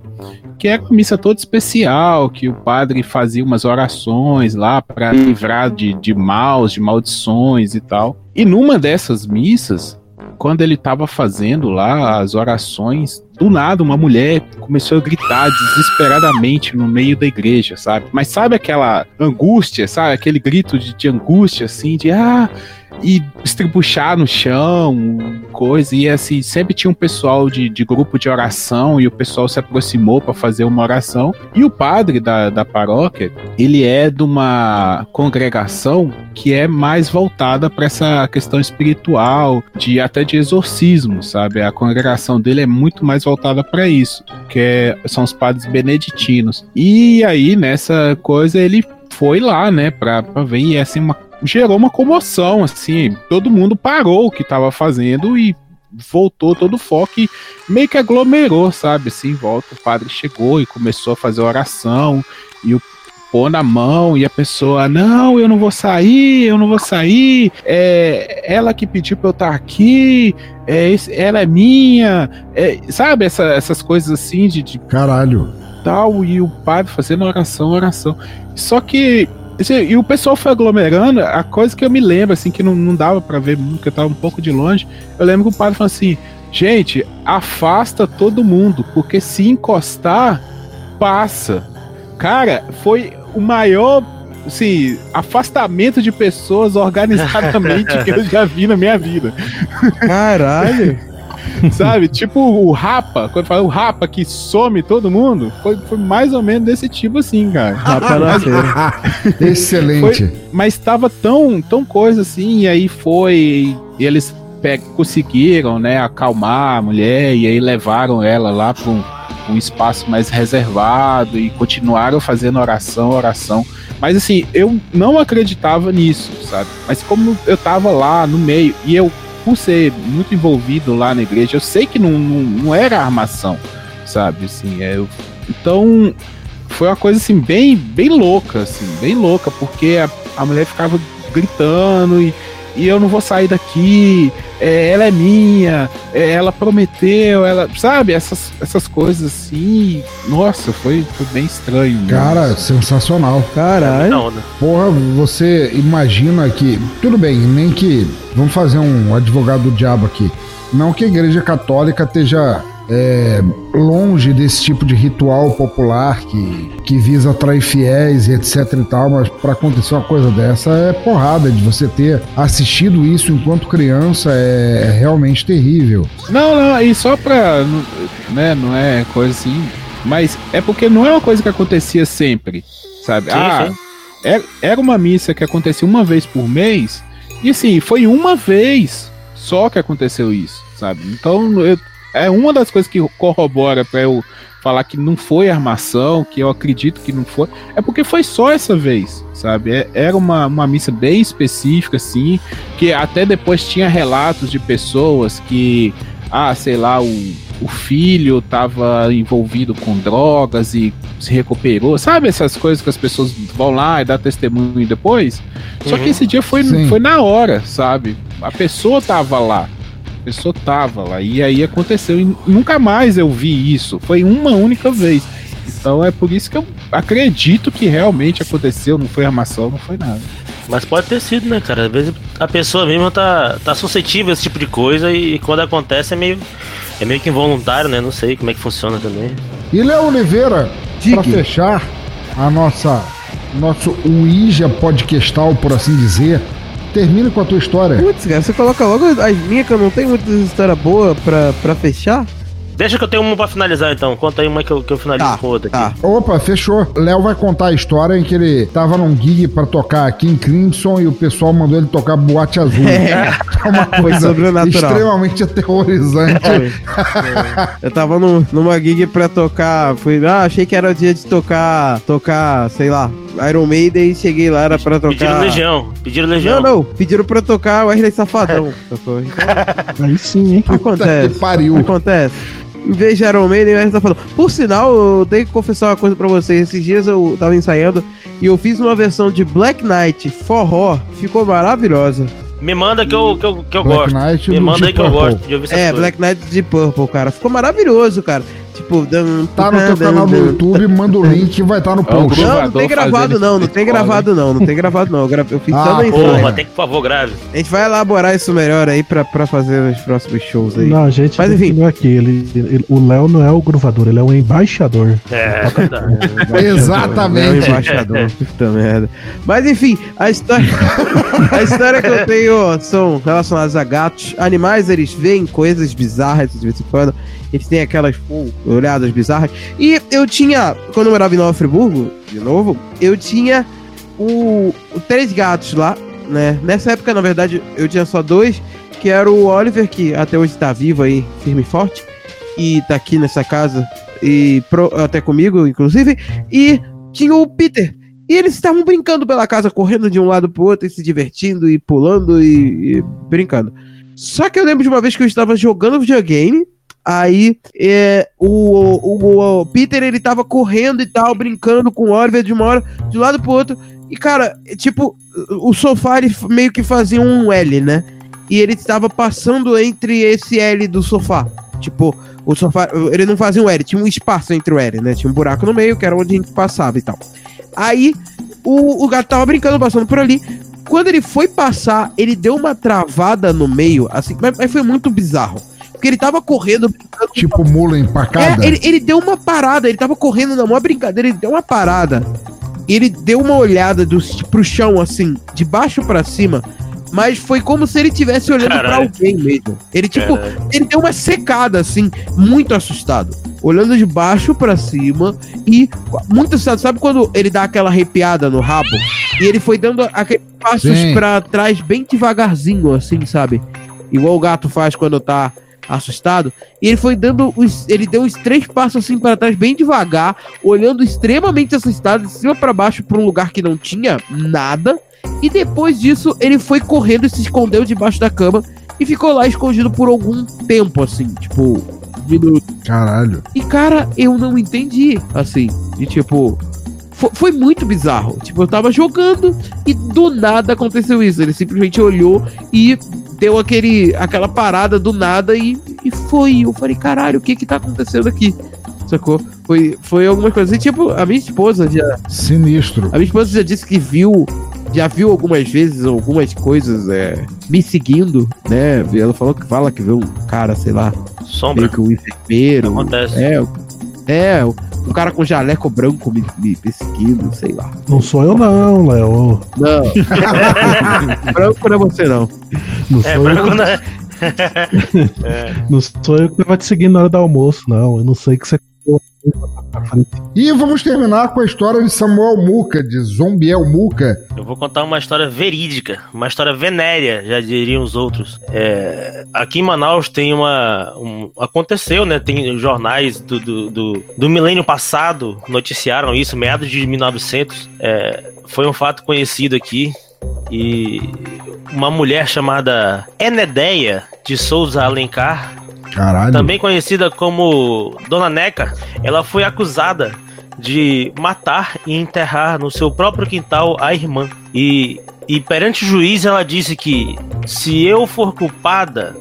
Que era uma missa toda especial, que o padre fazia umas orações lá para livrar de, de maus, de maldições e tal. E numa dessas missas, quando ele estava fazendo lá as orações, do nada uma mulher começou a gritar desesperadamente no meio da igreja, sabe? Mas sabe aquela angústia, sabe? Aquele grito de, de angústia, assim, de ah. E estribuchar no chão, coisa. E assim, sempre tinha um pessoal de, de grupo de oração e o pessoal se aproximou para fazer uma oração. E o padre da, da paróquia, ele é de uma congregação que é mais voltada para essa questão espiritual, de até de exorcismo, sabe? A congregação dele é muito mais voltada para isso, que é- são os padres beneditinos. E aí nessa coisa ele foi lá, né, pra, pra ver e assim uma, gerou uma comoção, assim, todo mundo parou o que tava fazendo e voltou todo o foco e meio que aglomerou, sabe, assim, em volta. O padre chegou e começou a fazer oração e o pôr na mão e a pessoa, não, eu não vou sair, eu não vou sair, é ela que pediu pra eu estar aqui, é, ela é minha, é, sabe, essa- essas coisas assim de, de Caralho. tal, e o padre fazendo oração, oração. Só que. Assim, E o pessoal foi aglomerando, a coisa que eu me lembro, assim, que não, não dava pra ver muito, que eu tava um pouco de longe. Eu lembro que o padre falou assim: gente, afasta todo mundo, porque se encostar, passa. Cara, foi o maior. Assim, afastamento de pessoas organizadamente que eu já vi na minha vida. Caralho! Sabe? Tipo o Rapa, quando fala o Rapa que some todo mundo, foi, foi mais ou menos desse tipo assim, cara. Rapa na feira. Excelente. Foi- mas tava tão, tão coisa assim, e aí foi. E eles conseguiram, né, acalmar a mulher, e aí levaram ela lá para um, um espaço mais reservado e continuaram fazendo oração, oração. Mas assim, eu não acreditava nisso, sabe? Mas como eu tava lá no meio, e eu, por ser muito envolvido lá na igreja, eu sei que não, não, não era armação, sabe? Assim, é, eu- então foi uma coisa assim bem bem louca assim bem louca porque a, a mulher ficava gritando e, e eu não vou sair daqui é, ela é minha é, ela prometeu ela sabe essas, essas coisas assim nossa foi, foi bem estranho mesmo. Cara, sensacional. Caralho. Onda. Porra, você imagina que. Tudo bem, nem que. Vamos fazer um advogado do diabo aqui. Não que a igreja católica esteja é, longe desse tipo de ritual popular que, que visa atrair fiéis e etc e tal, mas para acontecer uma coisa dessa é porrada de você ter assistido isso enquanto criança é, é realmente terrível. Não, não, e só pra. Né, não é coisa assim. Mas é porque não é uma coisa que acontecia sempre, sabe? Sim, ah, sim. Era, era uma missa que acontecia uma vez por mês, e assim, foi uma vez só que aconteceu isso, sabe? Então, eu- é uma das coisas que corrobora pra eu falar que não foi armação, que eu acredito que não foi, é porque foi só essa vez, sabe? É- era uma, uma missa bem específica, assim, que até depois tinha relatos de pessoas que, ah, sei lá, o, o filho estava envolvido com drogas e se recuperou, sabe essas coisas que as pessoas vão lá e dá testemunho depois? Só que Uhum. esse dia foi, Sim. foi na hora, sabe? A pessoa tava lá. A pessoa tava lá. E aí aconteceu. E nunca mais eu vi isso. Foi uma única vez. Então é por isso que eu acredito que realmente aconteceu. Não foi armação, não foi nada. Mas pode ter sido, né, cara? Às vezes a pessoa mesmo tá, tá suscetível a esse tipo de coisa e, quando acontece é meio, é meio que involuntário, né? Não sei como é que funciona também. E Léo Oliveira, para fechar a nossa nosso Ouija podcastal, por assim dizer, termine com a tua história. Putz, cara, você coloca logo as minhas que eu não tenho muita história boa pra, pra fechar? Deixa que eu tenho uma pra finalizar então. Conta aí uma que eu, que eu finalizo Tá, com outra aqui. tá. Opa, fechou. Léo vai contar a história em que ele tava num gig pra tocar aqui em Crimson e o pessoal mandou ele tocar boate azul. É. É uma coisa sobrenatural. extremamente aterrorizante. Foi. Eu tava no- numa gig pra tocar. Fui, ah, achei que era o dia de tocar. Tocar, sei lá, Iron Maiden e cheguei lá, era pra tocar. Pediram Legião. Pediram Legião. Não, não, pediram pra tocar Wesley Safadão. Então, Aí sim, hein? Puta acontece. que pariu. Acontece. em vez de Iron Maiden, tá falando. Por sinal, eu tenho que confessar uma coisa pra vocês. Esses dias eu tava ensaiando e eu fiz uma versão de Black Knight forró. Ficou maravilhosa. Me manda que eu, que eu, que eu Black gosto. Knight Me manda aí que eu Purple. gosto de ouvir essa É, coisa. Black Knight de Purple, cara. Ficou maravilhoso, cara. Tipo, dum, Tá no teu dum, canal do YouTube, manda o link que vai estar no É post. Não, não tem gravado não, não tem gravado não, não tem gravado não. Eu, fiz Ah, só no ensaio. Porra, tem que, por favor, grave. A gente vai elaborar isso melhor aí pra, pra fazer os próximos shows aí. Não, a gente Mas, enfim. aqui. Ele, ele- o Léo não é o gruvador, ele é o embaixador. É. É o Exatamente. embaixador. Puta merda. Mas enfim, a história, a história que eu tenho são relacionadas a gatos. Animais, eles veem coisas bizarras de vez em quando. Eles têm aquelas pô, olhadas bizarras. E eu tinha, quando eu morava em Nova Friburgo, de novo, eu tinha o, o três gatos lá, né? Nessa época, na verdade, eu tinha só dois, que era o Oliver, que até hoje tá vivo aí, firme e forte, e tá aqui nessa casa, e pro- até comigo, inclusive, e tinha o Peter. E eles estavam brincando pela casa, correndo de um lado pro outro, e se divertindo, e pulando, e, e brincando. Só que eu lembro de uma vez que eu estava jogando videogame, aí é, o, o, o Peter, ele tava correndo e tal, brincando com o Oliver de uma hora, de um lado pro outro, e cara, é, tipo, o sofá ele meio que fazia um L, né? E ele estava passando entre esse L do sofá. Tipo, o sofá, ele não fazia um L, tinha um espaço entre o L, né? Tinha um buraco no meio, que era onde a gente passava e tal. Aí, o, o gato tava brincando, passando por ali. Quando ele foi passar, ele deu uma travada no meio, assim, mas, mas foi muito bizarro. Porque ele tava correndo, brincando. Tipo mula empacada. É, ele, ele deu uma parada, ele tava correndo na maior brincadeira, ele deu uma parada. Ele deu uma olhada do, pro chão, assim, de baixo pra cima. Mas foi como se ele estivesse olhando pra Caralho. alguém mesmo. Ele, tipo, Caralho. ele deu uma secada, assim, muito assustado. Olhando de baixo pra cima e muito assustado. Sabe quando ele dá aquela arrepiada no rabo? E ele foi dando aqueles passos pra trás bem devagarzinho, assim, sabe? Igual o gato faz quando tá assustado. E ele foi dando os. Ele deu uns três passos assim para trás, bem devagar, olhando extremamente assustado, de cima pra baixo, pra um lugar que não tinha nada. E depois disso, ele foi correndo e se escondeu debaixo da cama e ficou lá escondido por algum tempo, assim, tipo. Caralho. E cara, eu não entendi, assim, e tipo. fo- Foi muito bizarro. Tipo, eu tava jogando e do nada aconteceu isso. Ele simplesmente olhou e deu aquele, aquela parada do nada e, e foi. Eu falei, caralho, o que que tá acontecendo aqui? Sacou? Foi, foi alguma coisa. E tipo, a minha esposa já. Sinistro. A minha esposa já disse que viu. Já viu algumas vezes algumas coisas é, me seguindo, né? Ela falou que fala que viu um cara, sei lá, Sombra. meio que um enfermeiro. Acontece. É, é, um cara com jaleco branco me, me perseguindo, sei lá. Não sou eu não, Léo. Não. branco não é você, não. Não É, sou, branco eu, não é. É. não sou eu que tava te seguindo na hora do almoço, não. Eu não sei que você. E vamos terminar com a história de Samuel Muca, de Zombiel Muca. Eu vou contar uma história verídica, uma história venérea, já diriam os outros. É, aqui em Manaus tem uma. um- aconteceu, né? Tem jornais do, do, do, do milênio passado noticiaram isso, meados de 1900. É, foi um fato conhecido aqui. E uma mulher chamada Enedeia de Souza Alencar Caralho. também conhecida como Dona Neca, ela foi acusada de matar e enterrar no seu próprio quintal a irmã. E, e perante o juiz ela disse que se eu for culpada,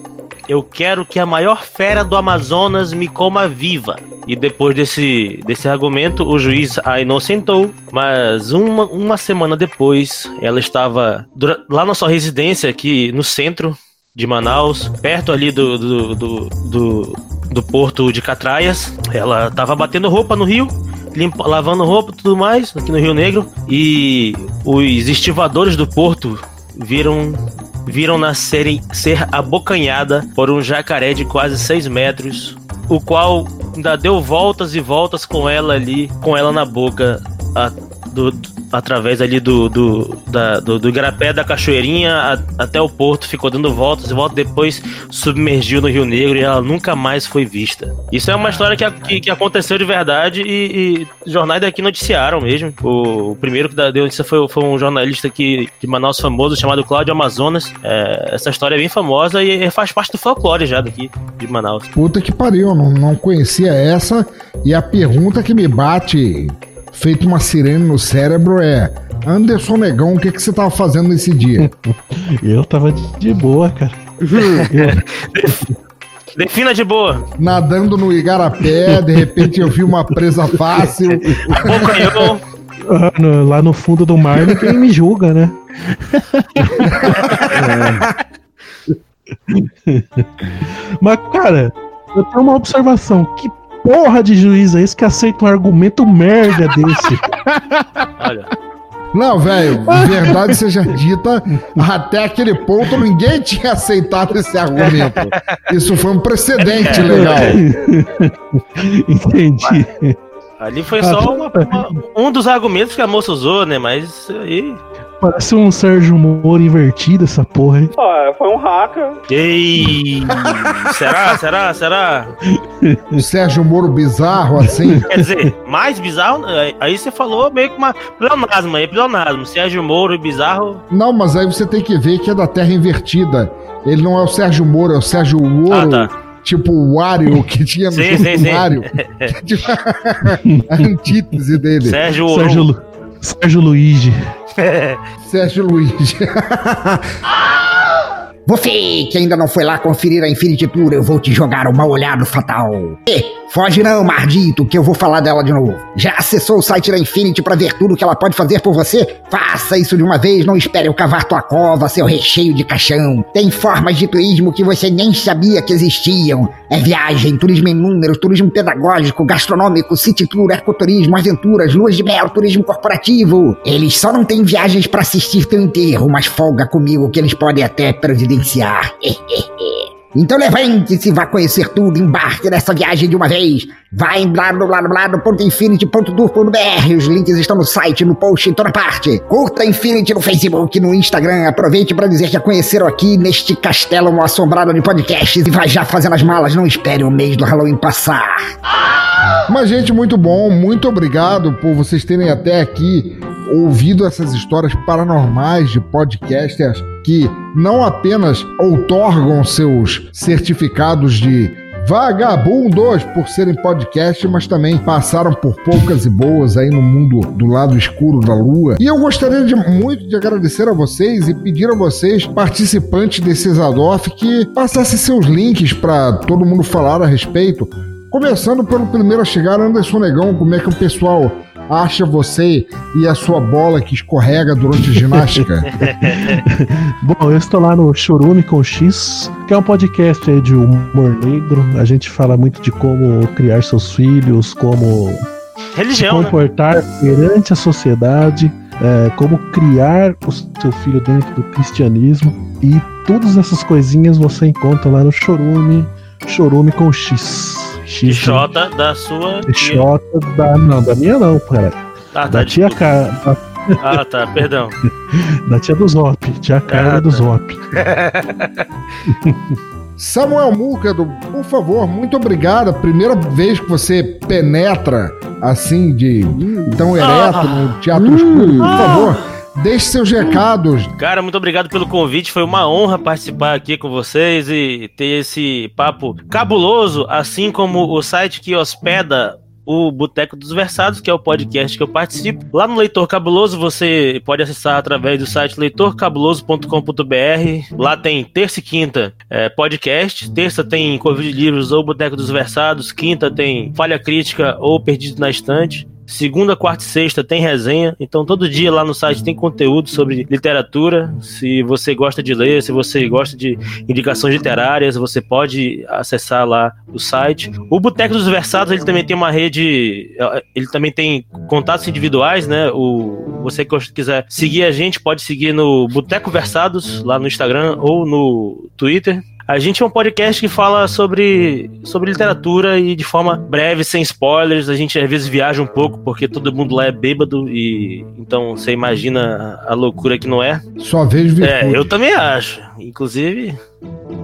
eu quero que a maior fera do Amazonas me coma viva. E depois desse, desse argumento, o juiz a inocentou, mas uma, uma semana depois, ela estava lá na sua residência, aqui no centro de Manaus, perto ali do, do, do, do, do porto de Catraias. Ela estava batendo roupa no rio, lavando roupa e tudo mais, aqui no Rio Negro. E os estivadores do porto viram viram-na serem- ser abocanhada por um jacaré de quase 6 metros, o qual ainda deu voltas e voltas com ela ali, com ela na boca, a- do, do- através ali do do, da, do, do Igarapé da Cachoeirinha a- até o porto, ficou dando voltas e voltas, depois submergiu no Rio Negro e ela nunca mais foi vista. Isso é uma história que, que, que aconteceu de verdade e, e jornais daqui noticiaram mesmo. O, o primeiro que deu notícia foi, foi um jornalista aqui de Manaus famoso chamado Cláudio Amazonas. É, essa história é bem famosa e faz parte do folclore já daqui de Manaus. Puta que pariu, não, não conhecia essa. E a pergunta que me bate, feito uma sirene no cérebro, é: Anderson Negão, o que, que você tava fazendo nesse dia? Eu tava de, boa, cara. Defina de boa. Nadando no igarapé, de repente eu vi uma presa fácil. Bocanhão. Ah, lá no fundo do mar ninguém me julga, né? Mas, cara, eu tenho uma observação. Que porra de juiz é esse que aceita um argumento merda desse? Olha. Não, velho, verdade seja dita, até aquele ponto ninguém tinha aceitado esse argumento. Isso foi um precedente legal. Entendi. Ali foi só uma- uma- um dos argumentos que a moça usou, né? Mas isso aí. Parece um Sérgio Moro invertido essa porra aí. Ó, foi um hacker. Ei! será? Será? Será? O Sérgio Moro bizarro, assim. Quer dizer, mais bizarro, aí- aí você falou meio que uma pleonasmo aí, pleonasmo. Sérgio Moro e bizarro. Não, mas aí você tem que ver que é da Terra Invertida. Ele não é o Sérgio Moro, é o Sérgio Ouro. Ah, Tipo o Wario que tinha no Sim, jogo sim, do sim. Mario. a antítese dele. Sérgio Ouro. Sérgio. Sérgio Luigi. Sérgio Luiz. Você que ainda não foi lá conferir a Infinity Tour, eu vou te jogar uma olhada fatal. E, foge não, mardito, que eu vou falar dela de novo. Já acessou o site da Infinity pra ver tudo que ela pode fazer por você? Faça isso de uma vez, não espere eu cavar tua cova, seu recheio de caixão. Tem formas de turismo que você nem sabia que existiam. É viagem, turismo em números, turismo pedagógico, gastronômico, city tour, ecoturismo, aventuras, luas de mel, turismo corporativo. Eles só não têm viagens pra assistir teu enterro, mas folga comigo que eles podem até Então levante-se vá conhecer tudo, embarque nessa viagem de uma vez. Vá em blá-blá-blá-blá.infinity.tour.br. Os links estão no site, no post, em toda parte. Curta Infinity no Facebook, no Instagram. Aproveite para dizer que a conheceram aqui neste castelo assombrado de podcasts e vai já fazendo as malas. Não espere o mês do Halloween passar. Mas, gente, muito bom. Muito obrigado por vocês terem até aqui ouvido essas histórias paranormais de podcasters que não apenas outorgam seus certificados de vagabundos por serem podcast, mas também passaram por poucas e boas aí no mundo do lado escuro da lua. E eu gostaria de muito de agradecer a vocês e pedir a vocês, participantes desse Exadoff, que passassem seus links para todo mundo falar a respeito. Começando pelo primeiro a chegar, Anderson Negão, como é que o pessoal acha você e a sua bola que escorrega durante a ginástica? Bom, eu estou lá no Chorume com X, que é um podcast aí de humor negro. A gente fala muito de como criar seus filhos, como Religião, se né? comportar perante a sociedade, é, como criar o seu filho dentro do cristianismo. E todas essas coisinhas você encontra lá no Chorume, Chorume com X. X Xota da sua. tia. Xota da. Não, da minha não, cara. Ah, tá, da tia desculpa. Ca... da, Ah, tá, perdão. da tia do Zop, tia Carla Ah, do tá. Zop. Samuel Múcado, por favor, muito obrigado. Primeira vez que você penetra assim de tão ereto no teatro escuro, por favor, deixe seus recados. Cara, muito obrigado pelo convite. Foi uma honra participar aqui com vocês e ter esse papo cabuloso, assim como o site que hospeda o Boteco dos Versados, que é o podcast que eu participo. Lá no Leitor Cabuloso você pode acessar através do site leitorcabuloso.com.br. Lá tem terça e quinta é, podcast. Terça tem Covid Livros ou Boteco dos Versados. Quinta tem Falha Crítica ou Perdido na Estante. Segunda, quarta e sexta tem resenha. Então todo dia lá no site tem conteúdo sobre literatura. Se você gosta de ler, se você gosta de indicações literárias, você pode acessar lá o site. O Boteco dos Versados, ele também tem uma rede, ele também tem contatos individuais, né? O você quiser seguir a gente, pode seguir no Boteco Versados lá no Instagram ou no Twitter. A gente é um podcast que fala sobre, sobre literatura e de forma breve, sem spoilers. A gente às vezes viaja um pouco porque todo mundo lá é bêbado e então você imagina a loucura que não é. Só vejo virtude. É, eu também acho. Inclusive,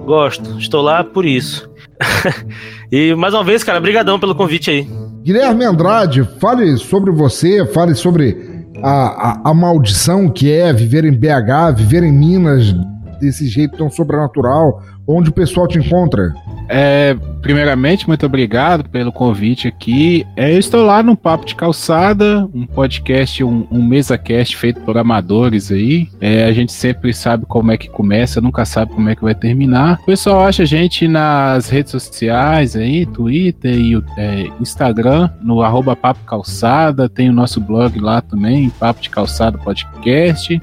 gosto. Estou lá por isso. e mais uma vez, cara, brigadão pelo convite aí. Guilherme Andrade, fale sobre você, fale sobre a, a, a maldição que é viver em BH, viver em Minas desse jeito tão sobrenatural, onde o pessoal te encontra. É, primeiramente, muito obrigado pelo convite aqui. É, eu estou lá no Papo de Calçada, um podcast, um, um mesa-cast feito por amadores aí. É, a gente sempre sabe como é que começa, nunca sabe como é que vai terminar. O pessoal acha a gente nas redes sociais aí, Twitter e é, Instagram, no arroba Papo Calçada. Tem o nosso blog lá também, Papo de Calçada Podcast.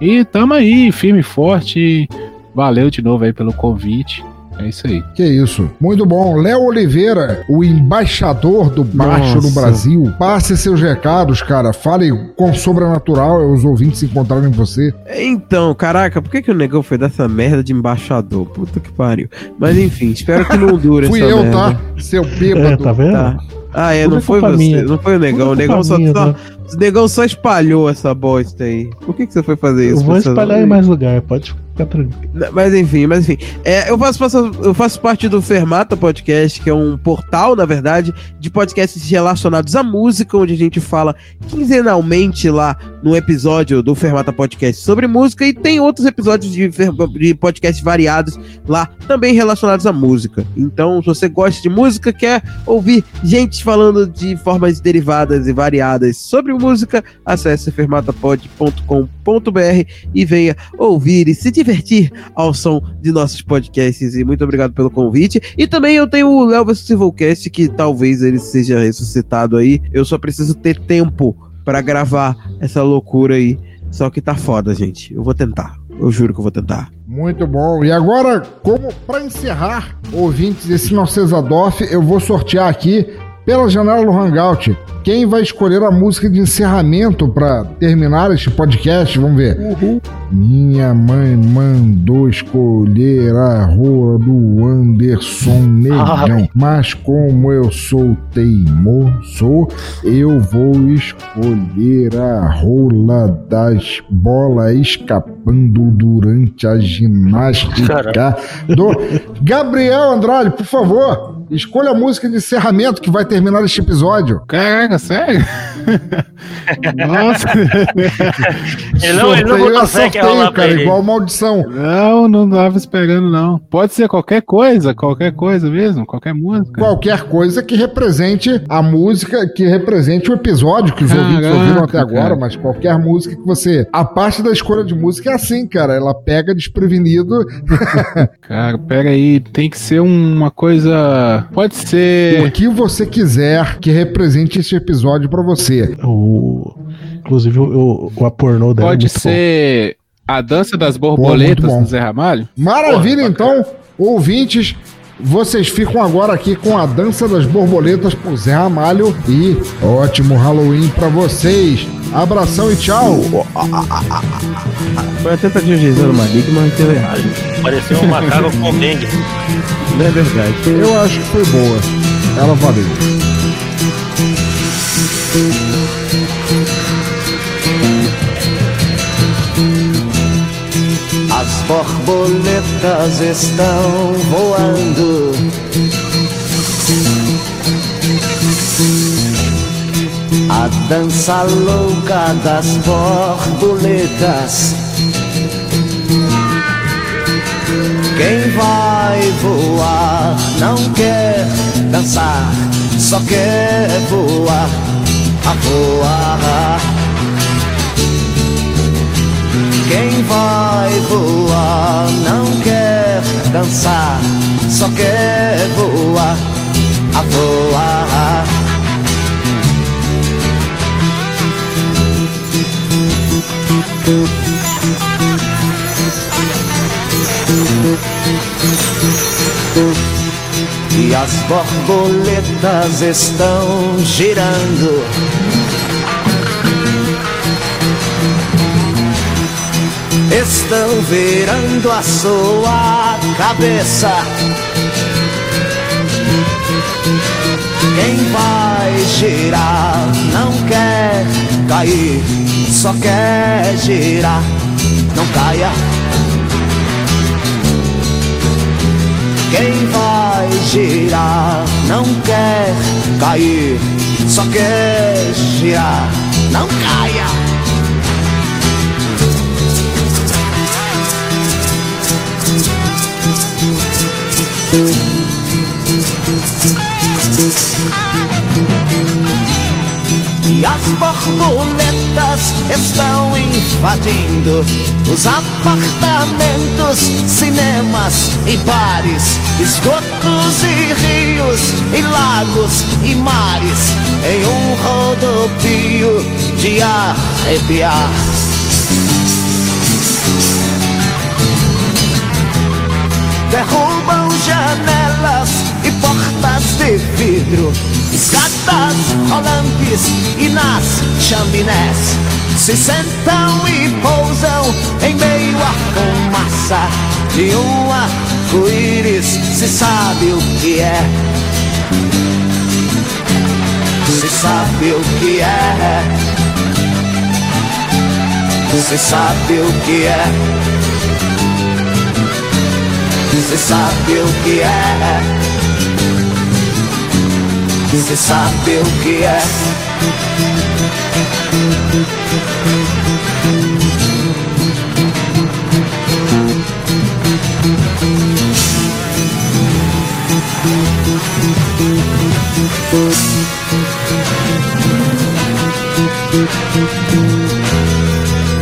E tamo aí, firme e forte. Valeu de novo aí pelo convite. É isso aí. Que isso. Muito bom. Léo Oliveira, o embaixador do baixo no Nossa. Brasil. Passe seus recados, cara. Fale com sobrenatural, os ouvintes encontrarem você. Então, caraca, por que, que o negão foi dessa merda de embaixador? Puta que pariu. Mas enfim, espero que não dure Fui essa eu, merda. tá? Seu bêbado. É, tá vendo? Tá. Ah, é, Tudo não é foi culpa você, minha. não foi o negão. O Tudo é negão só, minha, só- né? O negão só espalhou essa bosta aí. Por que, que você foi fazer isso? Eu vou espalhar em mais lugar, pode tranquilo. Mas enfim, mas enfim. É, eu, faço, faço- eu faço parte do Fermata Podcast, que é um portal, na verdade, de podcasts relacionados à música, onde a gente fala quinzenalmente lá no episódio do Fermata Podcast sobre música, e tem outros episódios de, de podcasts variados lá, também relacionados à música. Então, se você gosta de música, quer ouvir gente falando de formas derivadas e variadas sobre música, acesse fermatapod.com.br e venha ouvir e se divertir ao som de nossos podcasts. E muito obrigado pelo convite. E também eu tenho o Léo vs Civilcast, que talvez ele seja ressuscitado aí. Eu só preciso ter tempo pra gravar essa loucura aí. Só que tá foda, gente. Eu vou tentar. Eu juro que eu vou tentar. Muito bom. E agora, como para encerrar, ouvintes desse Narcesadorf, eu vou sortear aqui pela janela do Hangout. Quem vai escolher a música de encerramento para terminar este podcast? Vamos ver. Minha mãe mandou escolher a rola do Anderson Negão. Mas como eu sou teimoso, eu vou escolher a rola das bolas escapando durante a ginástica do Gabriel Andrade, por favor. Escolha a música de encerramento que vai terminar este episódio. Caraca, sério? Nossa. Ele não, ele não Sorteio é rolar pra cara, igual maldição. Não, não tava esperando, não. Pode ser qualquer coisa, qualquer coisa mesmo, qualquer música. Qualquer coisa que represente a música, que represente o episódio que os ouvintes Caraca, ouviram até agora, cara. mas qualquer música que você. A parte da escolha de música é assim, cara. Ela pega desprevenido. Cara, pera aí, tem que ser uma coisa. Pode o ser. que você quiser que represente esse episódio pra você. O, inclusive, o, o, a pornô dela é Pode bom. ser a dança das borboletas bom. do Zé Ramalho? Maravilha, então, ouvintes. Vocês ficam agora aqui com a Dança das Borboletas por Zé Ramalho e ótimo Halloween pra vocês. Abração e tchau. Foi a tentativa de mas deu errado. Pareceu um macaco com dengue. Não é verdade. Eu acho que foi boa. Ela valeu. As borboletas estão voando. A dança louca das borboletas. Quem vai voar não quer dançar, só quer voar, a voar. Quem vai voar não quer dançar, só quer voar, a voar. E as borboletas estão girando. Estão virando a sua cabeça. Quem vai girar não quer cair, só quer girar, não caia. Quem vai girar não quer cair, só quer girar, não caia. E as borboletas estão invadindo os apartamentos, cinemas e bares, esgotos e rios e lagos e mares, em um rodopio de arrepiar. Derrubam janelas e portas de vidro, escadas rolantes e nas chaminés. Se sentam e pousam em meio à fumaça de um arco-íris, se sabe o que é. Se sabe o que é. Se sabe o que é. Você sabe o que é. Você sabe o que é.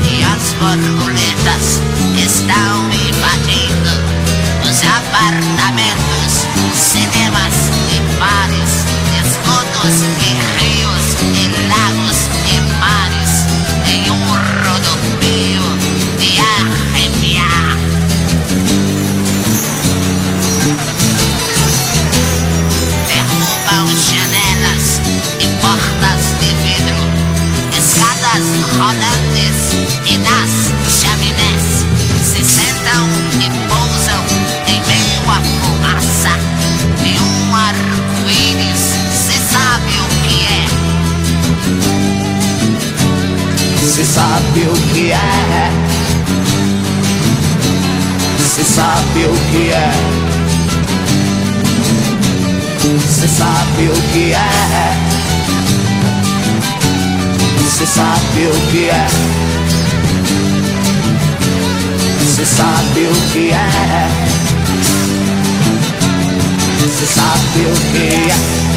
E as borboletas estão invadindo os apartamentos, cinemas e rios e lagos e mares, em um rodopio de arrepiar. Derrubam janelas e portas de vidro, escadas rodantes e nas Se sabe o que é. Se sabe o que é. Se sabe o que é. Se sabe o que é. Se sabe o que é. Se sabe o que é.